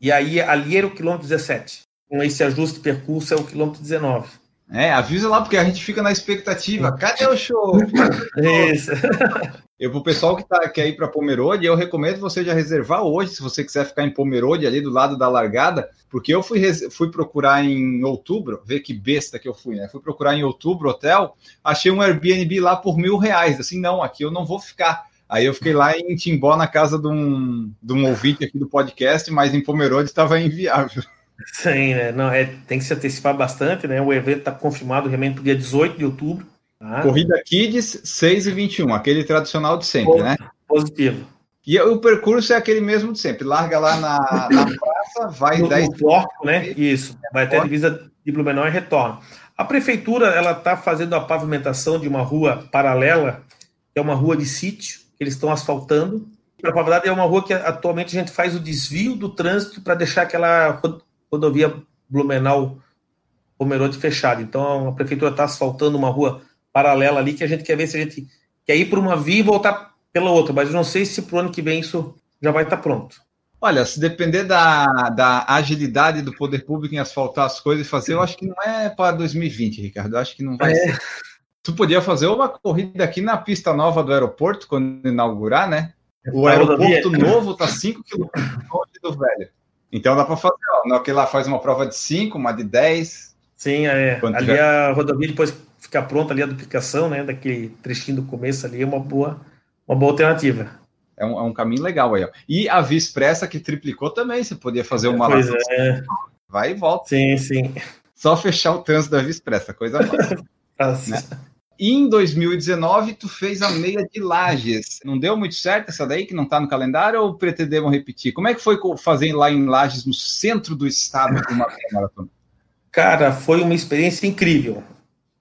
E aí ali era o quilômetro 17. Com esse ajuste percurso é o quilômetro 19. É, avisa lá, porque a gente fica na expectativa. Cadê o show? Isso. Eu, pro pessoal que tá, quer ir para Pomerode, eu recomendo você já reservar hoje, se você quiser ficar em Pomerode, ali do lado da largada, porque eu fui, fui procurar em outubro, ver que besta que eu fui, né? Fui procurar em outubro hotel, achei um Airbnb lá por mil reais. Assim, não, aqui eu não vou ficar. Aí eu fiquei lá em Timbó, na casa de um, de um ouvinte aqui do podcast, mas em Pomerode estava inviável. Sim, né? Não, é, tem que se antecipar bastante, né? O evento está confirmado realmente para o dia 18 de outubro. Tá? Corrida Kids 6 e 21, aquele tradicional de sempre, né? Positivo. E o percurso é aquele mesmo de sempre. Larga lá na, na praça, vai no, 10 porco, né? Isso. Vai até a divisa de Blumenau e retorna. A prefeitura ela está fazendo a pavimentação de uma rua paralela, que é uma rua de sítio, que eles estão asfaltando. Na verdade, é uma rua que atualmente a gente faz o desvio do trânsito para deixar aquela rodovia Blumenau Pomerode fechada. Então a prefeitura está asfaltando uma rua paralela ali que a gente quer ver se a gente quer ir por uma via e voltar pela outra, mas não sei se para o ano que vem isso já vai estar tá pronto. Olha, se depender da, da agilidade do poder público em asfaltar as coisas e fazer, eu acho que não é para 2020, Ricardo. Eu acho que não vai é. ser. Tu podia fazer uma corrida aqui na pista nova do aeroporto, quando inaugurar, né? O aeroporto novo está 5 quilômetros longe do velho. Então dá para fazer, ó, que lá faz uma prova de 5, uma de 10. Sim, é. Ali tiver... a rodovia depois ficar pronta ali a duplicação, né, daquele trechinho do começo ali, é uma boa, uma boa alternativa. É um, é um caminho legal aí, ó. E a Via Expressa que triplicou também, você podia fazer uma pois é. vai e volta. Sim, sim. Só fechar o trânsito da Via Expressa, coisa fácil. né? E em 2019, tu fez a meia de Lages. Não deu muito certo essa daí, que não está no calendário, ou pretendemos repetir? Como é que foi fazer lá em Lages, no centro do estado, uma maratona? Cara, foi uma experiência incrível.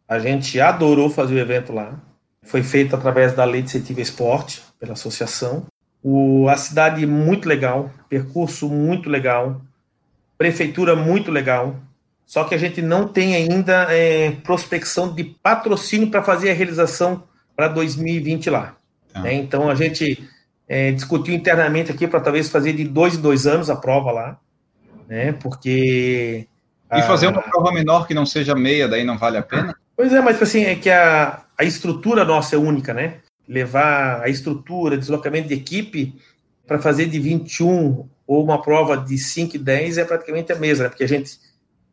A gente adorou fazer o evento lá. Foi feito através da Lei de Incentivo Esporte, pela associação. O, a cidade muito legal, percurso muito legal, prefeitura muito legal. Só que a gente não tem ainda é, prospecção de patrocínio para fazer a realização para 2020 lá. Ah. Né? Então a gente é, discutiu internamente aqui para talvez fazer de dois em dois anos a prova lá, né? Porque e fazer uma prova menor que não seja meia, daí não vale a pena? Pois é, mas assim, é que a, a estrutura nossa é única, né? Levar a estrutura, deslocamento de equipe para fazer de 21 ou uma prova de 5 e 10 é praticamente a mesma, né? Porque a gente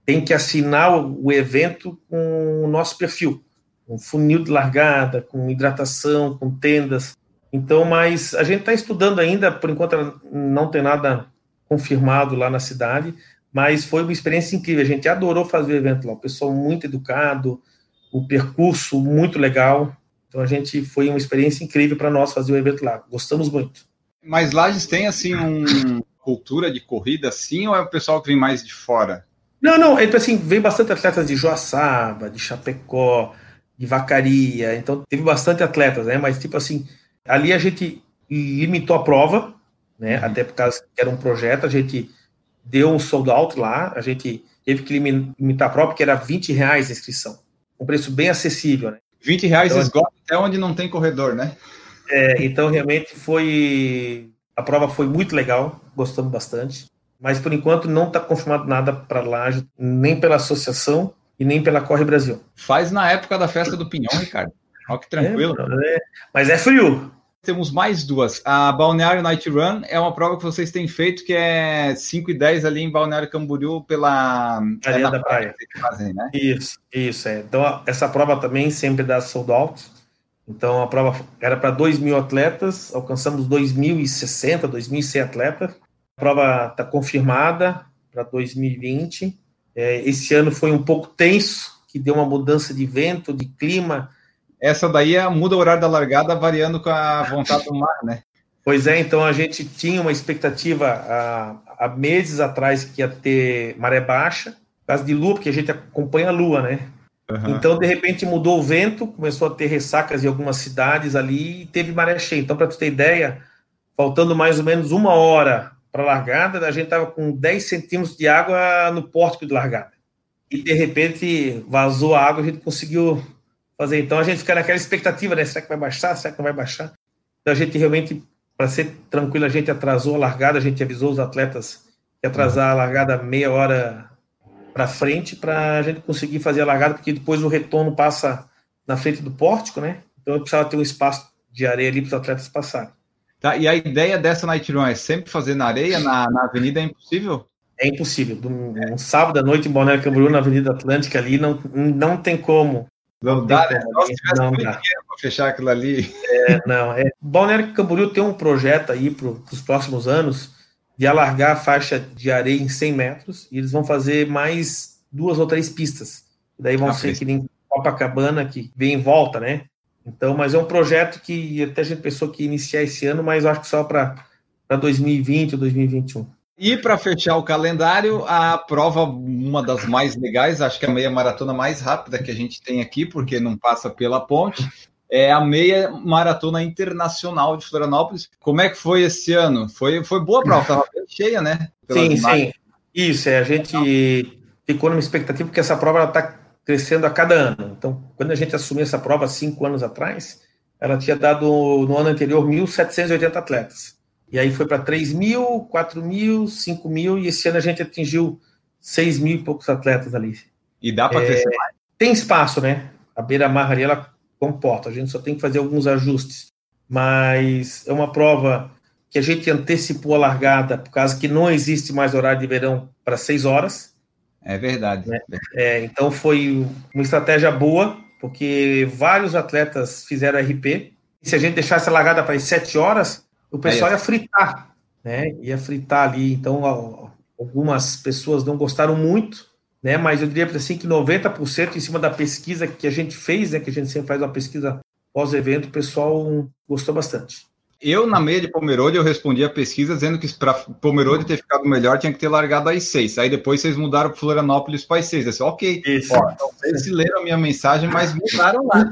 tem que assinar o, evento com o nosso perfil, um funil de largada, com hidratação, com tendas. Então, mas a gente está estudando ainda, por enquanto não tem nada confirmado lá na cidade, mas foi uma experiência incrível. A gente adorou fazer o evento lá, o pessoal muito educado, o percurso muito legal. Então a gente foi uma experiência incrível para nós fazer o evento lá. Gostamos muito. Mas Lages tem assim uma cultura de corrida assim ou é o pessoal que vem mais de fora? Não, não, é assim, vem bastante atletas de Joaçaba, de Chapecó, de Vacaria, então teve bastante atletas, né? Mas tipo assim, ali a gente limitou a prova, né? Uhum. Até por causa que era um projeto, a gente deu um sold out lá, a gente teve que limitar a prova porque era 20 reais a inscrição um preço bem acessível. Né? 20 reais então, esgota até onde não tem corredor, né? É, então realmente foi. A prova foi muito legal, gostamos bastante. Mas por enquanto não está confirmado nada para Laje, nem pela associação e nem pela Corre Brasil. Faz na época da festa do Pinhão, Ricardo. Olha que tranquilo. É, é, mas é frio temos mais duas. A Balneário Night Run é uma prova que vocês têm feito, que é 5 e 10 ali em Balneário Camboriú, pela Areia é da Praia. praia. Fazem, né? Isso, isso. É. Então, essa prova também sempre dá sold out. Então a prova era para 2 mil atletas, alcançamos 2.060, 2.100 atletas. A prova está confirmada para 2020. É, esse ano foi um pouco tenso, que deu uma mudança de vento, de clima. Essa daí é, muda o horário da largada variando com a vontade do mar, né? Pois é, então a gente tinha uma expectativa há, há meses atrás que ia ter maré baixa, causa de lua, porque a gente acompanha a lua, né? Uhum. Então, de repente, mudou o vento, começou a ter ressacas em algumas cidades ali e teve maré cheia. Então, para tu ter ideia, faltando mais ou menos uma hora para a largada, a gente estava com 10 centímetros de água no pórtico de largada. E, de repente, vazou a água, a gente conseguiu fazer. Então, a gente fica naquela expectativa, né? Será que vai baixar? Será que não vai baixar? Então, a gente realmente para ser tranquilo, a gente atrasou a largada, a gente avisou os atletas que atrasar a largada meia hora para frente para a gente conseguir fazer a largada, porque depois o retorno passa na frente do pórtico, né? Então eu precisava ter um espaço de areia ali para os atletas passarem. Tá, e a ideia dessa Night Run é sempre fazer na areia, na, na avenida, é impossível? É impossível. Um, um sábado à noite em Balneário Camboriú, na Avenida Atlântica ali, não, não tem como não dá, né? Tivesse não dá. para fechar aquilo ali. É, não, é. Balneário Camboriú tem um projeto aí para os próximos anos de alargar a faixa de areia em 100 metros e eles vão fazer mais duas ou três pistas. Daí vão ah, ser que nem Copacabana, que vem em volta, né? Então, mas é um projeto que até a gente pensou que ia iniciar esse ano, mas acho que só para 2020 ou 2021. E para fechar o calendário, a prova, uma das mais legais, acho que a meia maratona mais rápida que a gente tem aqui, porque não passa pela ponte, é a meia maratona internacional de Florianópolis. Como é que foi esse ano? Foi, foi boa a prova, estava bem cheia, né? Sim, sim. Isso, é, a gente ficou numa expectativa porque essa prova está crescendo a cada ano. Então, quando a gente assumiu essa prova cinco anos atrás, ela tinha dado no ano anterior 1.780 atletas. E aí foi para 3 mil, 4 mil, 5 mil, e esse ano a gente atingiu 6 mil e poucos atletas ali. E dá para crescer é, mais? Tem espaço, né? A beira-mar ali, ela comporta, a gente só tem que fazer alguns ajustes. Mas é uma prova que a gente antecipou a largada, por causa que não existe mais horário de verão para 6 horas. É verdade. Né? É, então foi uma estratégia boa, porque vários atletas fizeram RP. E se a gente deixasse a largada para as 7 horas, o pessoal ia fritar, né? Ia fritar ali. Então, algumas pessoas não gostaram muito, né? Mas eu diria assim que 90% em cima da pesquisa que a gente fez, né? Que a gente sempre faz uma pesquisa pós-evento, o pessoal gostou bastante. Eu, na meia de Pomerode, eu respondi a pesquisa dizendo que para Pomerode ter ficado melhor, tinha que ter largado às seis. Aí depois vocês mudaram para Florianópolis para as seis. Disse, ok. Isso. Ó, então vocês leram a minha mensagem, mas mudaram lá.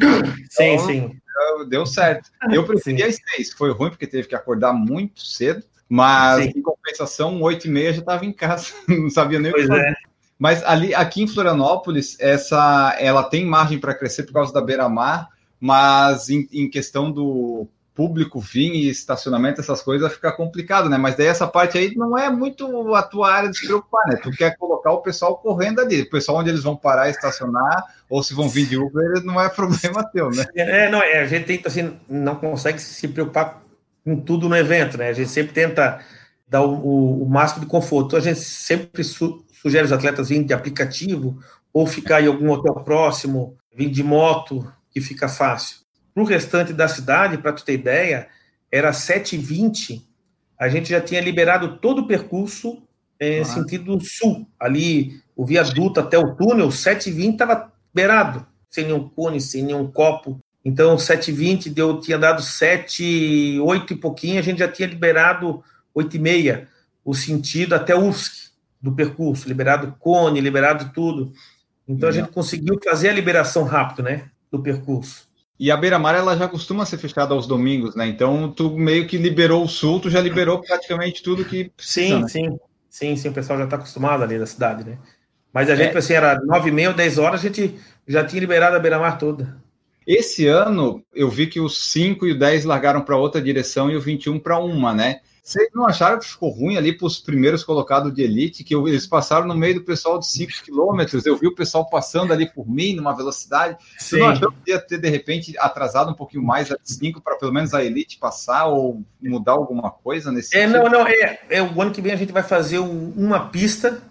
Sim, então, sim deu certo. Eu preferi as seis, foi ruim porque teve que acordar muito cedo, mas Sim. em compensação, oito e meia já estava em casa, não sabia nem pois o que fazer. É. Mas ali, aqui em Florianópolis, essa, ela tem margem para crescer por causa da beira-mar, mas em, em questão do público vir e estacionamento, essas coisas, fica complicado, né? Mas daí essa parte aí não é muito a tua área de se preocupar, né? Tu quer colocar o pessoal correndo ali, o pessoal onde eles vão parar e estacionar, ou se vão vir de Uber, não é problema teu, né? É, não, é, a gente tenta, assim, não consegue se preocupar com tudo no evento, né? A gente sempre tenta dar o, o, o máximo de conforto. A gente sempre su sugere os atletas virem de aplicativo, ou ficar em algum hotel próximo, vir de moto, que fica fácil. Para o restante da cidade, para tu ter ideia, era 7h20, a gente já tinha liberado todo o percurso em ah. sentido sul. Ali, o viaduto até o túnel, 7h20 estava beirado, sem nenhum cone, sem nenhum copo. Então, 7h20 deu, tinha dado 7, 8 e pouquinho, a gente já tinha liberado 8 e meia, o sentido até USC do percurso, liberado cone, liberado tudo. Então, a gente conseguiu fazer a liberação rápido, né, do percurso. E a beira-mar ela já costuma ser fechada aos domingos, né? Então tu meio que liberou o sul, tu já liberou praticamente tudo que precisa, Sim, né? sim. Sim, sim, o pessoal já está acostumado ali na cidade, né? Mas a gente, é. assim, era nove e meia, dez horas, a gente já tinha liberado a beira-mar toda. Esse ano, eu vi que os 5 e o 10 largaram para outra direção e o 21 para uma, né? Vocês não acharam que ficou ruim ali para os primeiros colocados de elite, que eles passaram no meio do pessoal de 5 quilômetros? Eu vi o pessoal passando ali por mim numa velocidade. Sim. Você não achou que ia ter, de repente, atrasado um pouquinho mais a 5 para pelo menos a elite passar ou mudar alguma coisa nesse É, não, não. É, é, o ano que vem a gente vai fazer um, uma pista,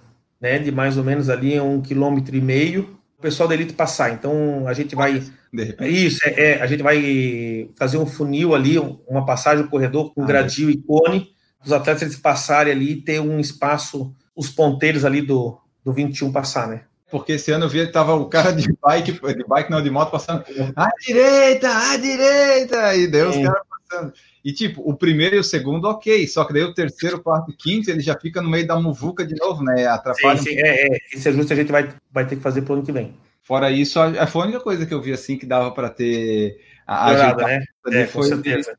né, de mais ou menos ali um quilômetro e meio, o pessoal da elite passar. Então a gente vai. Isso, é, é, a gente vai fazer um funil ali, uma passagem, um corredor com ah, gradil é. e cone, os atletas eles passarem ali e ter um espaço, os ponteiros ali do, do 21 passar, né? Porque esse ano eu vi tava o cara de bike, de bike não, de moto passando à direita, à direita, e deu os caras passando. E tipo, o primeiro e o segundo, ok, só que daí o terceiro, quarto e quinto, ele já fica no meio da muvuca de novo, né? Atrapalha. Sim, sim, é, é, esse ajuste a gente vai, vai ter que fazer pro ano que vem. Fora isso, a, foi a única coisa que eu vi assim que dava para ter a Dourada, né? É, com certeza.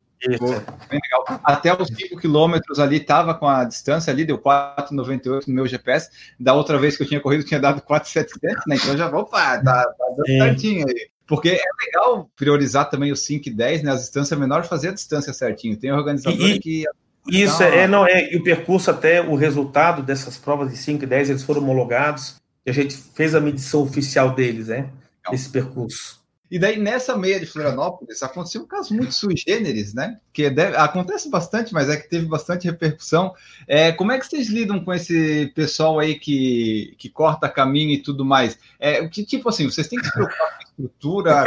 Até os 5 quilômetros ali estava com a distância ali, deu 4,98 no meu GPS. Da outra vez que eu tinha corrido, tinha dado 4,700, né? Então já vou, opa, tá, tá dando certinho aí. Porque é legal priorizar também os 5 e 10, né? As distâncias menores, fazer a distância certinho. Tem organizador e, que. Isso, é, não, é, e o percurso até o resultado dessas provas de 5 e 10, eles foram homologados, e a gente fez a medição oficial deles, né? Esse percurso. E daí, nessa meia de Florianópolis, aconteceu um caso muito sui generis, né? Que deve, acontece bastante, mas é que teve bastante repercussão. É, como é que vocês lidam com esse pessoal aí que, que corta caminho e tudo mais? É, que tipo assim, vocês têm que se preocupar com estrutura,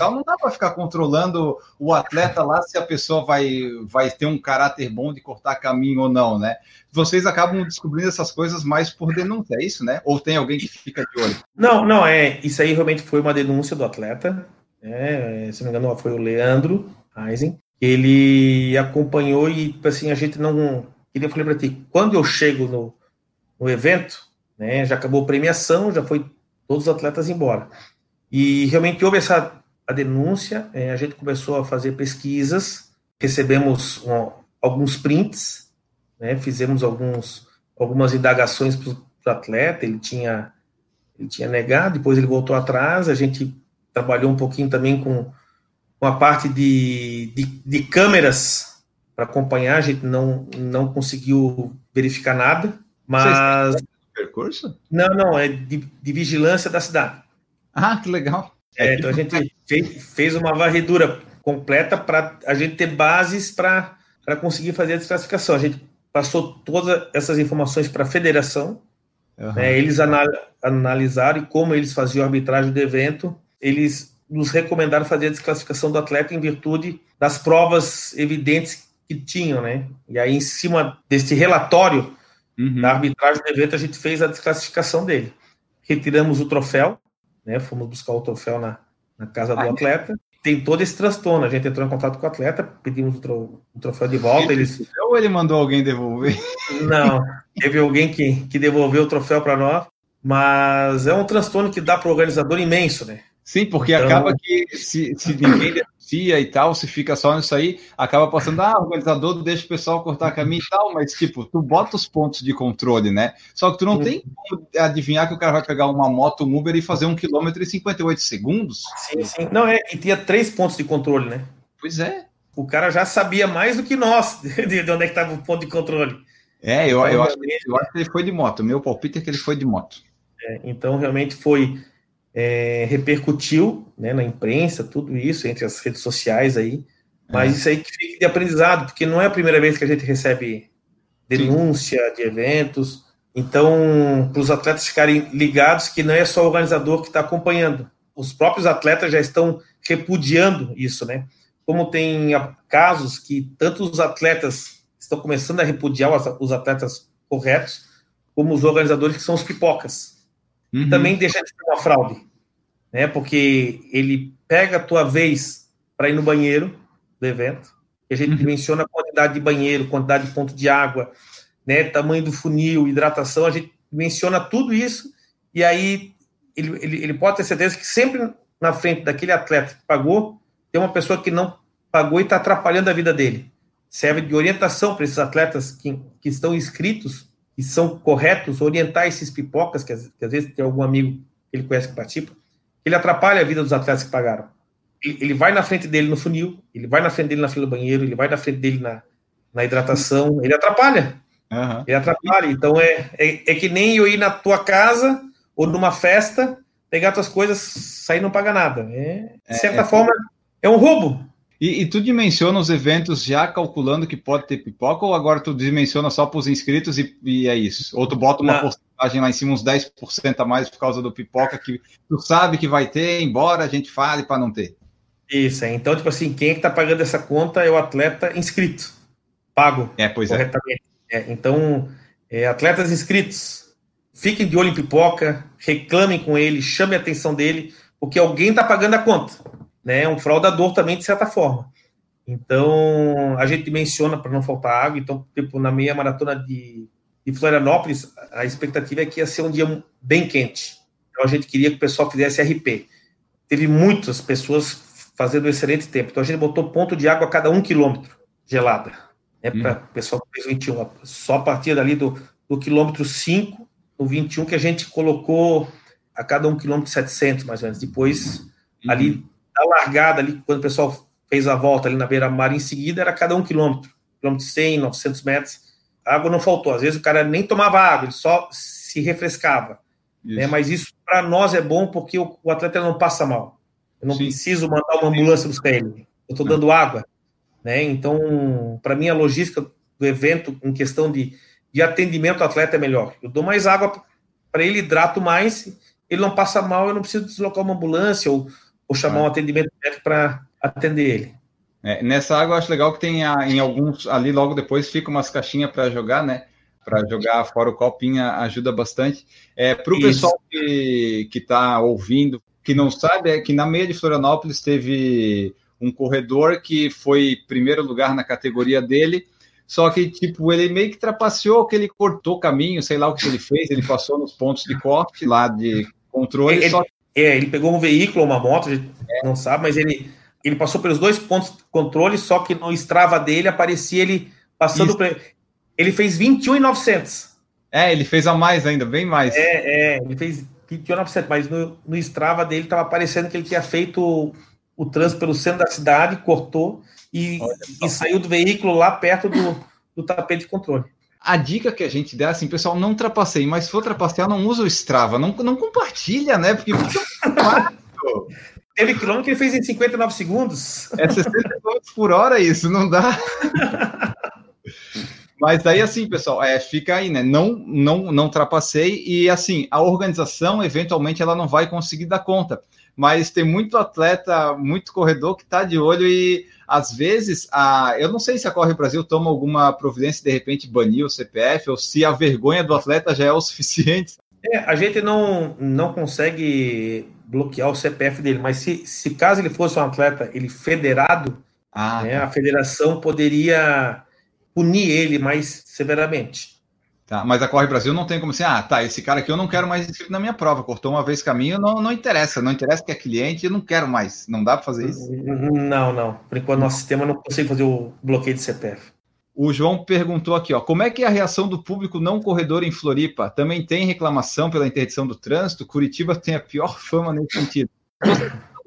não dá para ficar controlando o atleta lá se a pessoa vai, vai ter um caráter bom de cortar caminho ou não, né? Vocês acabam descobrindo essas coisas mais por denúncia, é isso, né? Ou tem alguém que fica de olho? Não, não, é. Isso aí realmente foi uma denúncia do atleta. É, se não me engano, foi o Leandro Eisen. Ele acompanhou e, tipo assim, a gente não. Eu falei para ti, quando eu chego no, no evento, né, já acabou a premiação, já foi todos os atletas embora. E realmente houve essa a denúncia, é, a gente começou a fazer pesquisas, recebemos um, alguns prints, né, fizemos alguns, algumas indagações para o atleta, ele tinha, ele tinha negado, depois ele voltou atrás, a gente trabalhou um pouquinho também com, com a parte de, de, de câmeras para acompanhar, a gente não, não conseguiu verificar nada, mas... Percurso? Não, não, é de, de vigilância da cidade. Ah, que legal. É, então a gente fez, fez uma varredura completa para a gente ter bases para conseguir fazer a desclassificação. A gente passou todas essas informações para a federação, uhum. né, eles anal, analisaram e como eles faziam a arbitragem do evento, eles nos recomendaram fazer a desclassificação do atleta em virtude das provas evidentes que tinham, né? E aí, em cima desse relatório uhum. da arbitragem do evento, a gente fez a desclassificação dele. Retiramos o troféu, né? Fomos buscar o troféu na, na casa do atleta. Tem todo esse transtorno. A gente entrou em contato com o atleta, pedimos o, tro, o troféu de volta. Eles... Ou ele mandou alguém devolver? Não, teve alguém que, que devolveu o troféu para nós. Mas é um transtorno que dá para o organizador imenso, né? Sim, porque então... acaba que se, se ninguém negocia e tal, se fica só nisso aí, acaba passando, ah, o organizador deixa o pessoal cortar caminho e tal, mas tipo, tu bota os pontos de controle, né? Só que tu não tem como adivinhar que o cara vai pegar uma moto, um Uber e fazer um quilômetro em 58 segundos. Sim, sim. Não, é, e tinha três pontos de controle, né? Pois é. O cara já sabia mais do que nós de onde é que estava o ponto de controle. É, eu, então, eu, acho, eu acho que ele foi de moto. Meu palpite é que ele foi de moto. É, então, realmente foi é, repercutiu né, na imprensa, tudo isso, entre as redes sociais aí, mas é. isso aí que fica de aprendizado, porque não é a primeira vez que a gente recebe denúncia Sim. de eventos, então, para os atletas ficarem ligados que não é só o organizador que está acompanhando, os próprios atletas já estão repudiando isso, né? Como tem casos que tanto os atletas estão começando a repudiar os atletas corretos, como os organizadores que são os pipocas. Uhum. também deixa de ser uma fraude, né? Porque ele pega a tua vez para ir no banheiro do evento, a gente uhum. dimensiona a quantidade de banheiro, quantidade de ponto de água, né? Tamanho do funil, hidratação, a gente menciona tudo isso e aí ele, ele, ele pode ter certeza que sempre na frente daquele atleta que pagou, tem uma pessoa que não pagou e está atrapalhando a vida dele. Serve de orientação para esses atletas que, que estão inscritos que são corretos, orientar esses pipocas, que, que às vezes tem algum amigo que ele conhece que participa, ele atrapalha a vida dos atletas que pagaram. Ele, ele, vai na frente dele no funil, ele vai na frente dele na fila do banheiro, ele vai na frente dele na, na hidratação, ele atrapalha. Uhum. Ele atrapalha. Então é, é, é, que nem eu ir na tua casa ou numa festa, pegar tuas coisas, sair e não pagar nada. É, de é, certa é, forma, é um roubo. E, e, tu dimensiona os eventos já calculando que pode ter pipoca, ou agora tu dimensiona só para os inscritos e, e, é isso? Ou tu bota uma Não. porcentagem lá em cima, uns 10% a mais por causa do pipoca, que tu sabe que vai ter, embora a gente fale para não ter? Isso, é. então, tipo assim, quem é que tá pagando essa conta é o atleta inscrito, pago. É, pois é. corretamente. é. é então, é, atletas inscritos, fiquem de olho em pipoca, reclamem com ele, chame a atenção dele, porque alguém está pagando a conta né, um fraudador também, de certa forma. Então, a gente menciona para não faltar água. Então, tipo, na meia maratona de, de Florianópolis, a expectativa é que ia ser um dia bem quente. Então, a gente queria que o pessoal fizesse RP. Teve muitas pessoas fazendo um excelente tempo. Então, a gente botou ponto de água a cada um quilômetro gelada. Né, hum. Para o pessoal que fez 21. Só a partir dali do, do quilômetro 5, no 21, que a gente colocou a cada um quilômetro 700, mais ou menos. Depois, hum. ali a largada ali, quando o pessoal fez a volta ali na beira-mar em seguida, era cada um quilômetro, quilômetro 100, 900 metros. A água não faltou. Às vezes o cara nem tomava água, ele só se refrescava. Né? Mas isso para nós é bom porque o, o, atleta não passa mal. Eu não Sim. preciso mandar uma ambulância buscar ele. Eu estou dando água. Né? Então, para mim, a logística do evento, em questão de, de atendimento ao atleta, é melhor. Eu dou mais água para ele, hidrato mais, ele não passa mal, eu não preciso deslocar uma ambulância ou ou chamar ah. um atendimento médico para atender ele. É, nessa água eu acho legal que tem a, em alguns ali logo depois fica umas caixinhas para jogar, né? Para jogar fora o copinha ajuda bastante. É, para o pessoal que está ouvindo, que não sabe, é que na meia de Florianópolis teve um corredor que foi primeiro lugar na categoria dele, só que, tipo, ele meio que trapaceou, que ele cortou caminho, sei lá o que ele fez, ele passou nos pontos de corte lá de controle, ele, só é, ele pegou um veículo, uma moto, a gente é. não sabe, mas ele, ele passou pelos dois pontos de controle, só que no Strava dele aparecia ele passando. Pra, ele fez 21,900. É, ele fez a mais ainda, bem mais. É, é ele fez 21,900, mas no, no Strava dele estava aparecendo que ele tinha feito o, o trânsito pelo centro da cidade, cortou e, e saiu do veículo lá perto do, do tapete de controle a dica que a gente dá, assim, pessoal, não trapaceie, mas se for trapacear, não usa o Strava, não, não compartilha, né? Porque Teve quilômetro que ele fez em 59 segundos. É 60 km por hora isso, não dá. Mas daí, assim, pessoal, é, fica aí, né? Não, não, não trapaceie e, assim, a organização, eventualmente, ela não vai conseguir dar conta. Mas tem muito atleta, muito corredor que está de olho e às vezes, a, eu não sei se a Corre Brasil toma alguma providência de repente banir o CPF ou se a vergonha do atleta já é o suficiente. É, a gente não, não consegue bloquear o CPF dele, mas se, se caso ele fosse um atleta ele federado, ah, né, tá. a federação poderia punir ele mais severamente. Tá, mas a Corre Brasil não tem como assim, ah, tá, esse cara aqui eu não quero mais inscrito na minha prova, cortou uma vez caminho, não, não interessa, não interessa que é cliente, eu não quero mais. Não dá para fazer isso? Não, não. Por enquanto, nosso sistema não consegue fazer o bloqueio de CPF. O João perguntou aqui, ó, como é que é a reação do público não corredor em Floripa? Também tem reclamação pela interdição do trânsito? Curitiba tem a pior fama nesse sentido.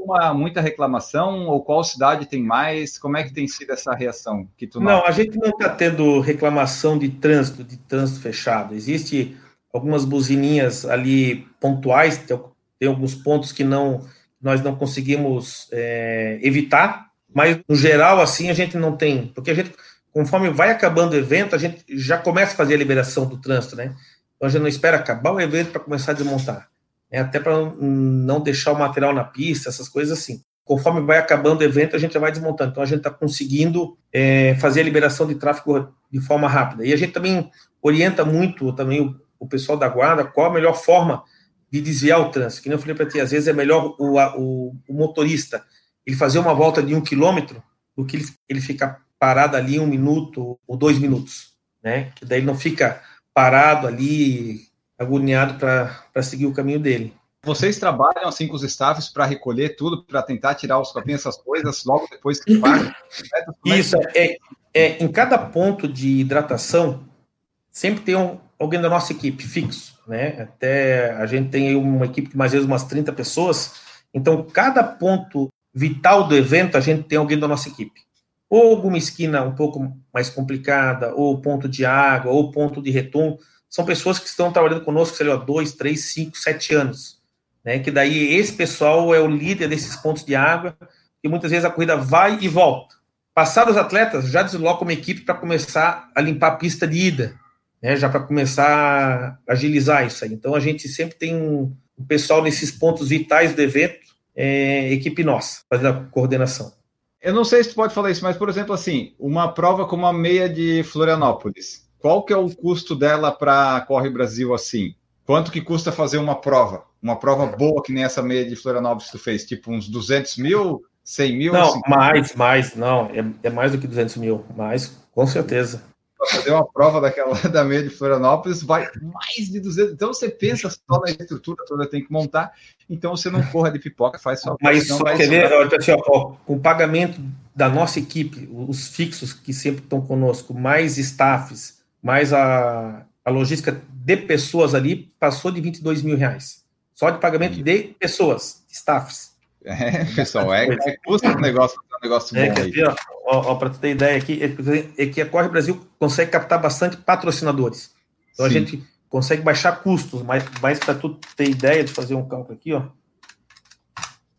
Uma, muita reclamação ou qual cidade tem mais? Como é que tem sido essa reação? Que tu não, a gente não está tendo reclamação de trânsito, de trânsito fechado. Existe algumas buzininhas ali pontuais, tem, tem alguns pontos que não nós não conseguimos é, evitar, mas no geral assim a gente não tem, porque a gente conforme vai acabando o evento a gente já começa a fazer a liberação do trânsito, né? Então a gente não espera acabar o evento para começar a desmontar né, até para não deixar o material na pista, essas coisas assim. Conforme vai acabando o evento, a gente já vai desmontando. Então, a gente está conseguindo é, fazer a liberação de tráfego de forma rápida. E a gente também orienta muito também o, o pessoal da guarda qual a melhor forma de desviar o trânsito. Que nem eu falei para ti, às vezes é melhor o, o, o, motorista ele fazer uma volta de um quilômetro do que ele, ele ficar parado ali um minuto ou dois minutos, né? Que daí ele não fica parado ali agoniado para seguir o caminho dele. Vocês trabalham assim com os staffs para recolher tudo, para tentar tirar os copinhos, essas coisas, logo depois que pagam? Isso, é, é, em cada ponto de hidratação, sempre tem um, alguém da nossa equipe fixo, né? Até a gente tem uma equipe de mais ou menos umas 30 pessoas, então cada ponto vital do evento a gente tem alguém da nossa equipe. Ou alguma esquina um pouco mais complicada, ou ponto de água, ou ponto de retorno, são pessoas que estão trabalhando conosco, sei lá, dois, três, cinco, sete anos. Né? Que daí esse pessoal é o líder desses pontos de água, e muitas vezes a corrida vai e volta. Passados os atletas, já desloca uma equipe para começar a limpar a pista de ida, né, já para começar a agilizar isso aí. Então a gente sempre tem um, um pessoal nesses pontos vitais do evento, é, equipe nossa, fazendo a coordenação. Eu não sei se tu pode falar isso, mas por exemplo assim, uma prova como a meia de Florianópolis, qual que é o custo dela para Corre Brasil assim? Quanto que custa fazer uma prova? Uma prova boa que nem essa meia de Florianópolis que tu fez? Tipo uns 200 mil, 100 mil? Não, 50? mais, mais, não. É, é, mais do que 200 mil, mais, com certeza. Para fazer uma prova daquela da meia de Florianópolis vai mais de 200. Então você pensa só na estrutura toda, tem que montar. Então você não corra de pipoca, faz só. Mas só quer ver, assim, ó, o pagamento da nossa equipe, os fixos que sempre estão conosco, mais staffs, mais a, a logística de pessoas ali passou de 22 mil reais. Só de pagamento de pessoas, staffs. É, pessoal, é, é custa o negócio, um negócio é, bom aí. Para tu ter ideia aqui, é, é que a Corre Brasil consegue captar bastante patrocinadores. Então Sim. a gente consegue baixar custos, mas, mas para tu ter ideia de fazer um cálculo aqui, ó.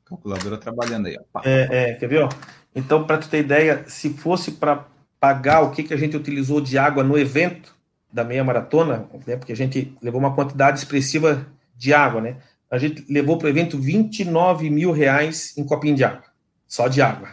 Calculadora trabalhando aí, ó. É, é, quer ver, ó? Então, para tu ter ideia, se fosse para pagar o que, que a gente utilizou de água no evento, da meia maratona, né, porque a gente levou uma quantidade expressiva de água, né? A gente levou para o evento 29 mil reais em copinho de água, só de água.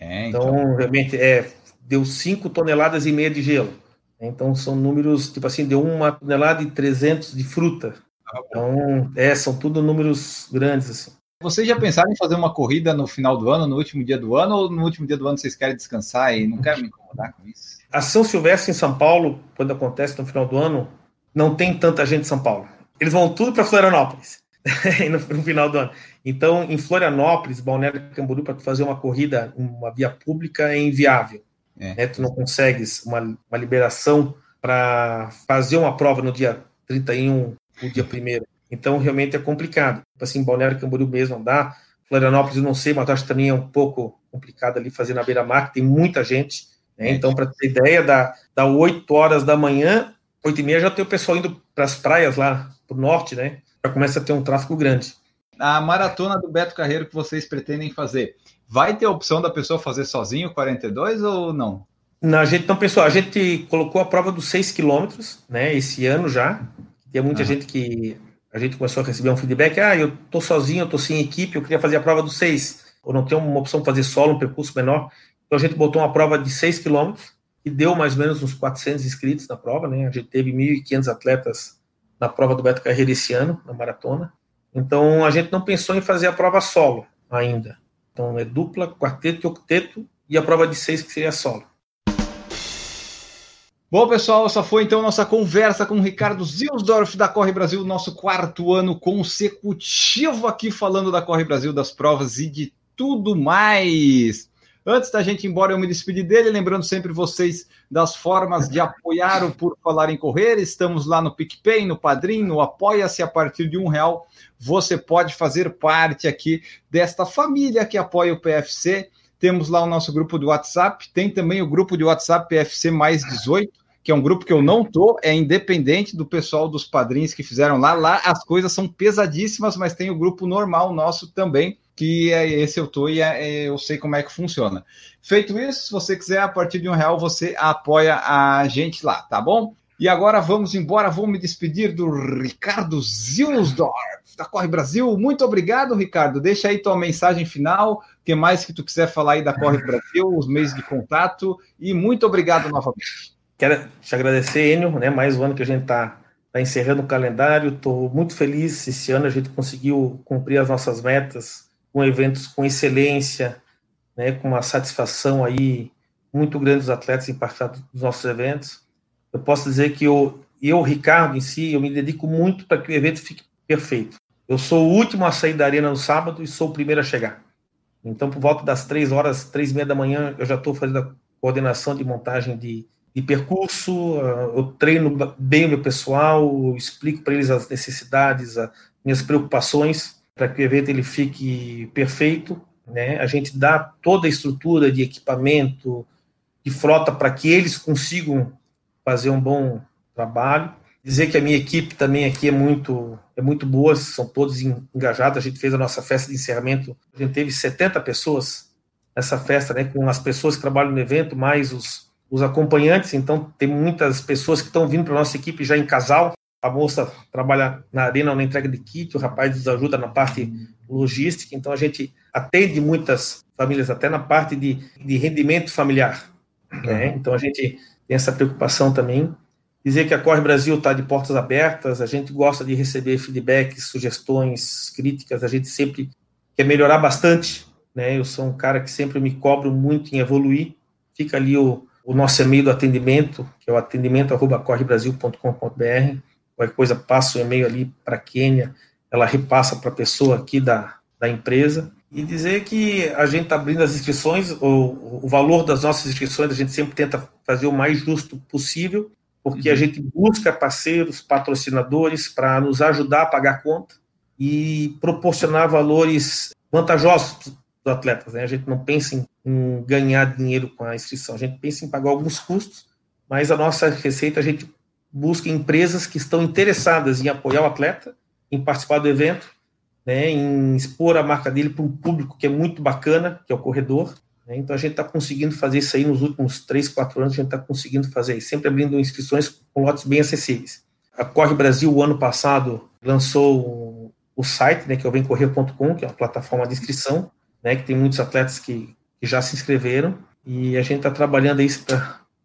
É, então... então, realmente, é, deu 5 toneladas e meia de gelo. Então, são números, tipo assim, deu uma tonelada e 300 de fruta. Ah, então, é, são tudo números grandes, assim. Vocês já pensaram em fazer uma corrida no final do ano, no último dia do ano, ou no último dia do ano vocês querem descansar e não querem me incomodar com isso? A São Silvestre em São Paulo, quando acontece no final do ano, não tem tanta gente em São Paulo. Eles vão tudo para Florianópolis no, final do ano. Então, em Florianópolis, Balneário Camboriú, para fazer uma corrida, uma via pública é inviável. É. Né? Tu não consegues uma, uma liberação para fazer uma prova no dia 31, o dia 1 Então, realmente é complicado. Tipo assim, Balneário Camboriú mesmo dá. Florianópolis, eu não sei, mas acho que também é um pouco complicado ali fazer na beira-mar, que tem muita gente. Né? Então, para ter ideia, dá, dá 8 horas da manhã, 8 e meia já tem o pessoal indo para as praias lá para o norte, né? Já começa a ter um tráfego grande. A maratona do Beto Carreiro que vocês pretendem fazer, vai ter a opção da pessoa fazer sozinho 42 ou não? Não, a gente não pensou. A gente colocou a prova dos 6 quilômetros, né? Esse ano já. Tem muita ah. gente que a gente começou a receber um feedback. Ah, eu tô sozinho, eu tô sem equipe, eu queria fazer a prova dos 6. Ou não tem uma opção de fazer solo, um percurso menor. Então a gente botou uma prova de 6 quilômetros e deu mais ou menos uns 400 inscritos na prova, né? A gente teve 1.500 atletas na prova do Beto Carreira esse ano, na maratona. Então a gente não pensou em fazer a prova solo ainda. Então é dupla, quarteto e octeto e a prova de seis que seria solo. Bom, pessoal, essa foi então nossa conversa com o Ricardo Zilsdorf da Corre Brasil, nosso quarto ano consecutivo aqui falando da Corre Brasil, das provas e de tudo mais. Antes da gente ir embora, eu me despedi dele, lembrando sempre vocês das formas de apoiar o Por Falar em Correr. Estamos lá no PicPay, no Padrim, no Apoia-se a partir de um real. Você pode fazer parte aqui desta família que apoia o PFC. Temos lá o nosso grupo de WhatsApp, tem também o grupo de WhatsApp PFC mais 18, que é um grupo que eu não tô, é independente do pessoal dos padrinhos que fizeram lá. Lá as coisas são pesadíssimas, mas tem o grupo normal nosso também que é esse eu tô e é, é, eu sei como é que funciona. Feito isso, se você quiser, a partir de um real, você apoia a gente lá, tá bom? E agora vamos embora, vou me despedir do Ricardo Zilsdorf, da Corre Brasil. Muito obrigado, Ricardo. Deixa aí tua mensagem final, o que mais que tu quiser falar aí da Corre Brasil, os meios de contato, e muito obrigado novamente. Quero te agradecer, Enio, né? Mais um ano que a gente está tá encerrando o calendário. Estou muito feliz. Esse ano a gente conseguiu cumprir as nossas metas com eventos com excelência, né, com uma satisfação aí muito grande dos atletas em participar dos nossos eventos. Eu posso dizer que eu, eu, Ricardo, em si, eu me dedico muito para que o evento fique perfeito. Eu sou o último a sair da arena no sábado e sou o primeiro a chegar. Então, por volta das três horas, três e meia da manhã, eu já estou fazendo a coordenação de montagem de, de percurso, eu treino bem o meu pessoal, explico para eles as necessidades, as minhas preocupações, para que o evento ele fique perfeito, né? A gente dá toda a estrutura de equipamento, de frota para que eles consigam fazer um bom trabalho. Dizer que a minha equipe também aqui é muito é muito boa, são todos engajados. A gente fez a nossa festa de encerramento, a gente teve 70 pessoas nessa festa, né, com as pessoas que trabalham no evento, mais os, os acompanhantes. Então, tem muitas pessoas que estão vindo para a nossa equipe já em casal. A moça trabalha na arena na entrega de kit, o rapaz nos ajuda na parte logística. Então, a gente atende muitas famílias, até na parte de, de rendimento familiar. Né? Então, a gente tem essa preocupação também. Dizer que a Corre Brasil está de portas abertas, a gente gosta de receber feedbacks, sugestões, críticas, a gente sempre quer melhorar bastante né? Eu sou um cara que sempre me cobro muito em evoluir. Fica ali o, o nosso e-mail do atendimento, que é o atendimento@correbrasil.com.br. Qualquer coisa, passa o e-mail ali para a Quênia, ela repassa para a pessoa aqui da, da empresa. E dizer que a gente está abrindo as inscrições, o, o valor das nossas inscrições, a gente sempre tenta fazer o mais justo possível, porque uhum. a gente busca parceiros, patrocinadores para nos ajudar a pagar a conta e proporcionar valores vantajosos dos atletas. Né? A gente não pensa em, em, ganhar dinheiro com a inscrição, a gente pensa em pagar alguns custos, mas a nossa receita a gente busca empresas que estão interessadas em apoiar o atleta, em participar do evento, né, em expor a marca dele para um público que é muito bacana, que é o corredor. Né? Então a gente está conseguindo fazer isso aí nos últimos três, quatro anos, a gente está conseguindo fazer isso, sempre abrindo inscrições com lotes bem acessíveis. A Corre Brasil, o ano passado, lançou o site, né, que é o vemcorrer.com, que é uma plataforma de inscrição, né, que tem muitos atletas que, que já se inscreveram, e a gente está trabalhando isso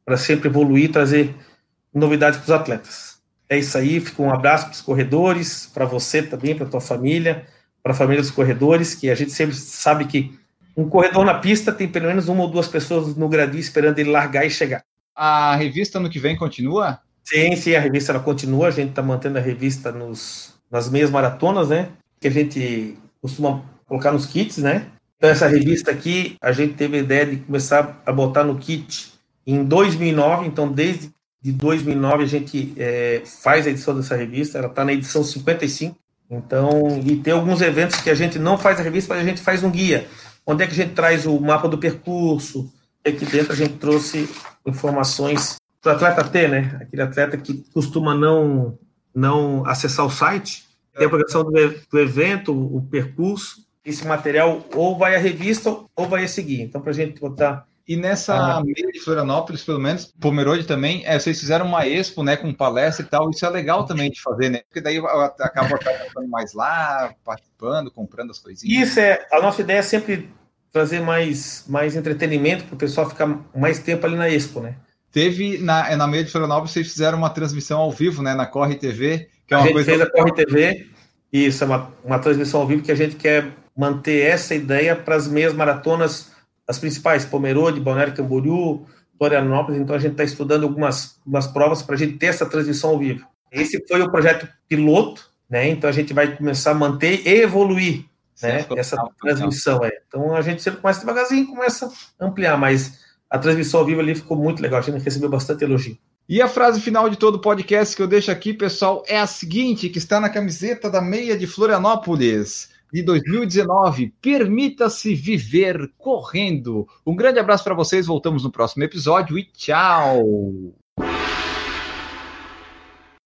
para sempre evoluir, trazer novidades para os atletas. É isso aí, fica um abraço para os corredores, para você também, para a tua família, para a família dos corredores, que a gente sempre sabe que um corredor na pista tem pelo menos uma ou duas pessoas no gradil esperando ele largar e chegar. A revista no que vem continua? Sim, sim, a revista ela continua, a gente está mantendo a revista nos, nas meias maratonas, né? Que a gente costuma colocar nos kits, né? Então, essa revista aqui, a gente teve a ideia de começar a botar no kit em 2009. Então, desde de 2009 a gente é, faz a edição dessa revista. Ela está na edição 55. Então, e tem alguns eventos que a gente não faz a revista, mas a gente faz um guia. Onde é que a gente traz o mapa do percurso? Aqui dentro a gente trouxe informações para o atleta ter, né? Aquele atleta que costuma não, não acessar o site. Tem a programação do, do evento, o percurso esse material ou vai à revista ou vai a seguir. Então, para a gente botar. E nessa ah, meia de Florianópolis, pelo menos, Pomerode também, é, vocês fizeram uma expo, né, com palestra e tal, isso é legal também de fazer, né? Porque daí acaba ficando mais lá, participando, comprando as coisinhas. Isso é, a nossa ideia é sempre trazer mais, mais entretenimento para o pessoal ficar mais tempo ali na expo, né? Teve na, na meia de Florianópolis, vocês fizeram uma transmissão ao vivo, né, na Corre TV, que é uma a gente coisa. Fez a Corre TV, isso, é uma, uma transmissão ao vivo que a gente quer manter essa ideia para as meias maratonas, as principais, Pomerode, Balneário Camboriú, Florianópolis, então a gente está estudando algumas, algumas provas para a gente ter essa transmissão ao vivo. Esse foi o projeto piloto, né? Então a gente vai começar a manter e evoluir né? essa transmissão. É. Então a gente sempre começa devagarzinho, começa a ampliar, mas a transmissão ao vivo ali ficou muito legal, a gente recebeu bastante elogio. E a frase final de todo o podcast que eu deixo aqui, pessoal, é a seguinte, que está na camiseta da meia de Florianópolis de 2019. Permita-se viver correndo. Um grande abraço para vocês. Voltamos no próximo episódio e tchau.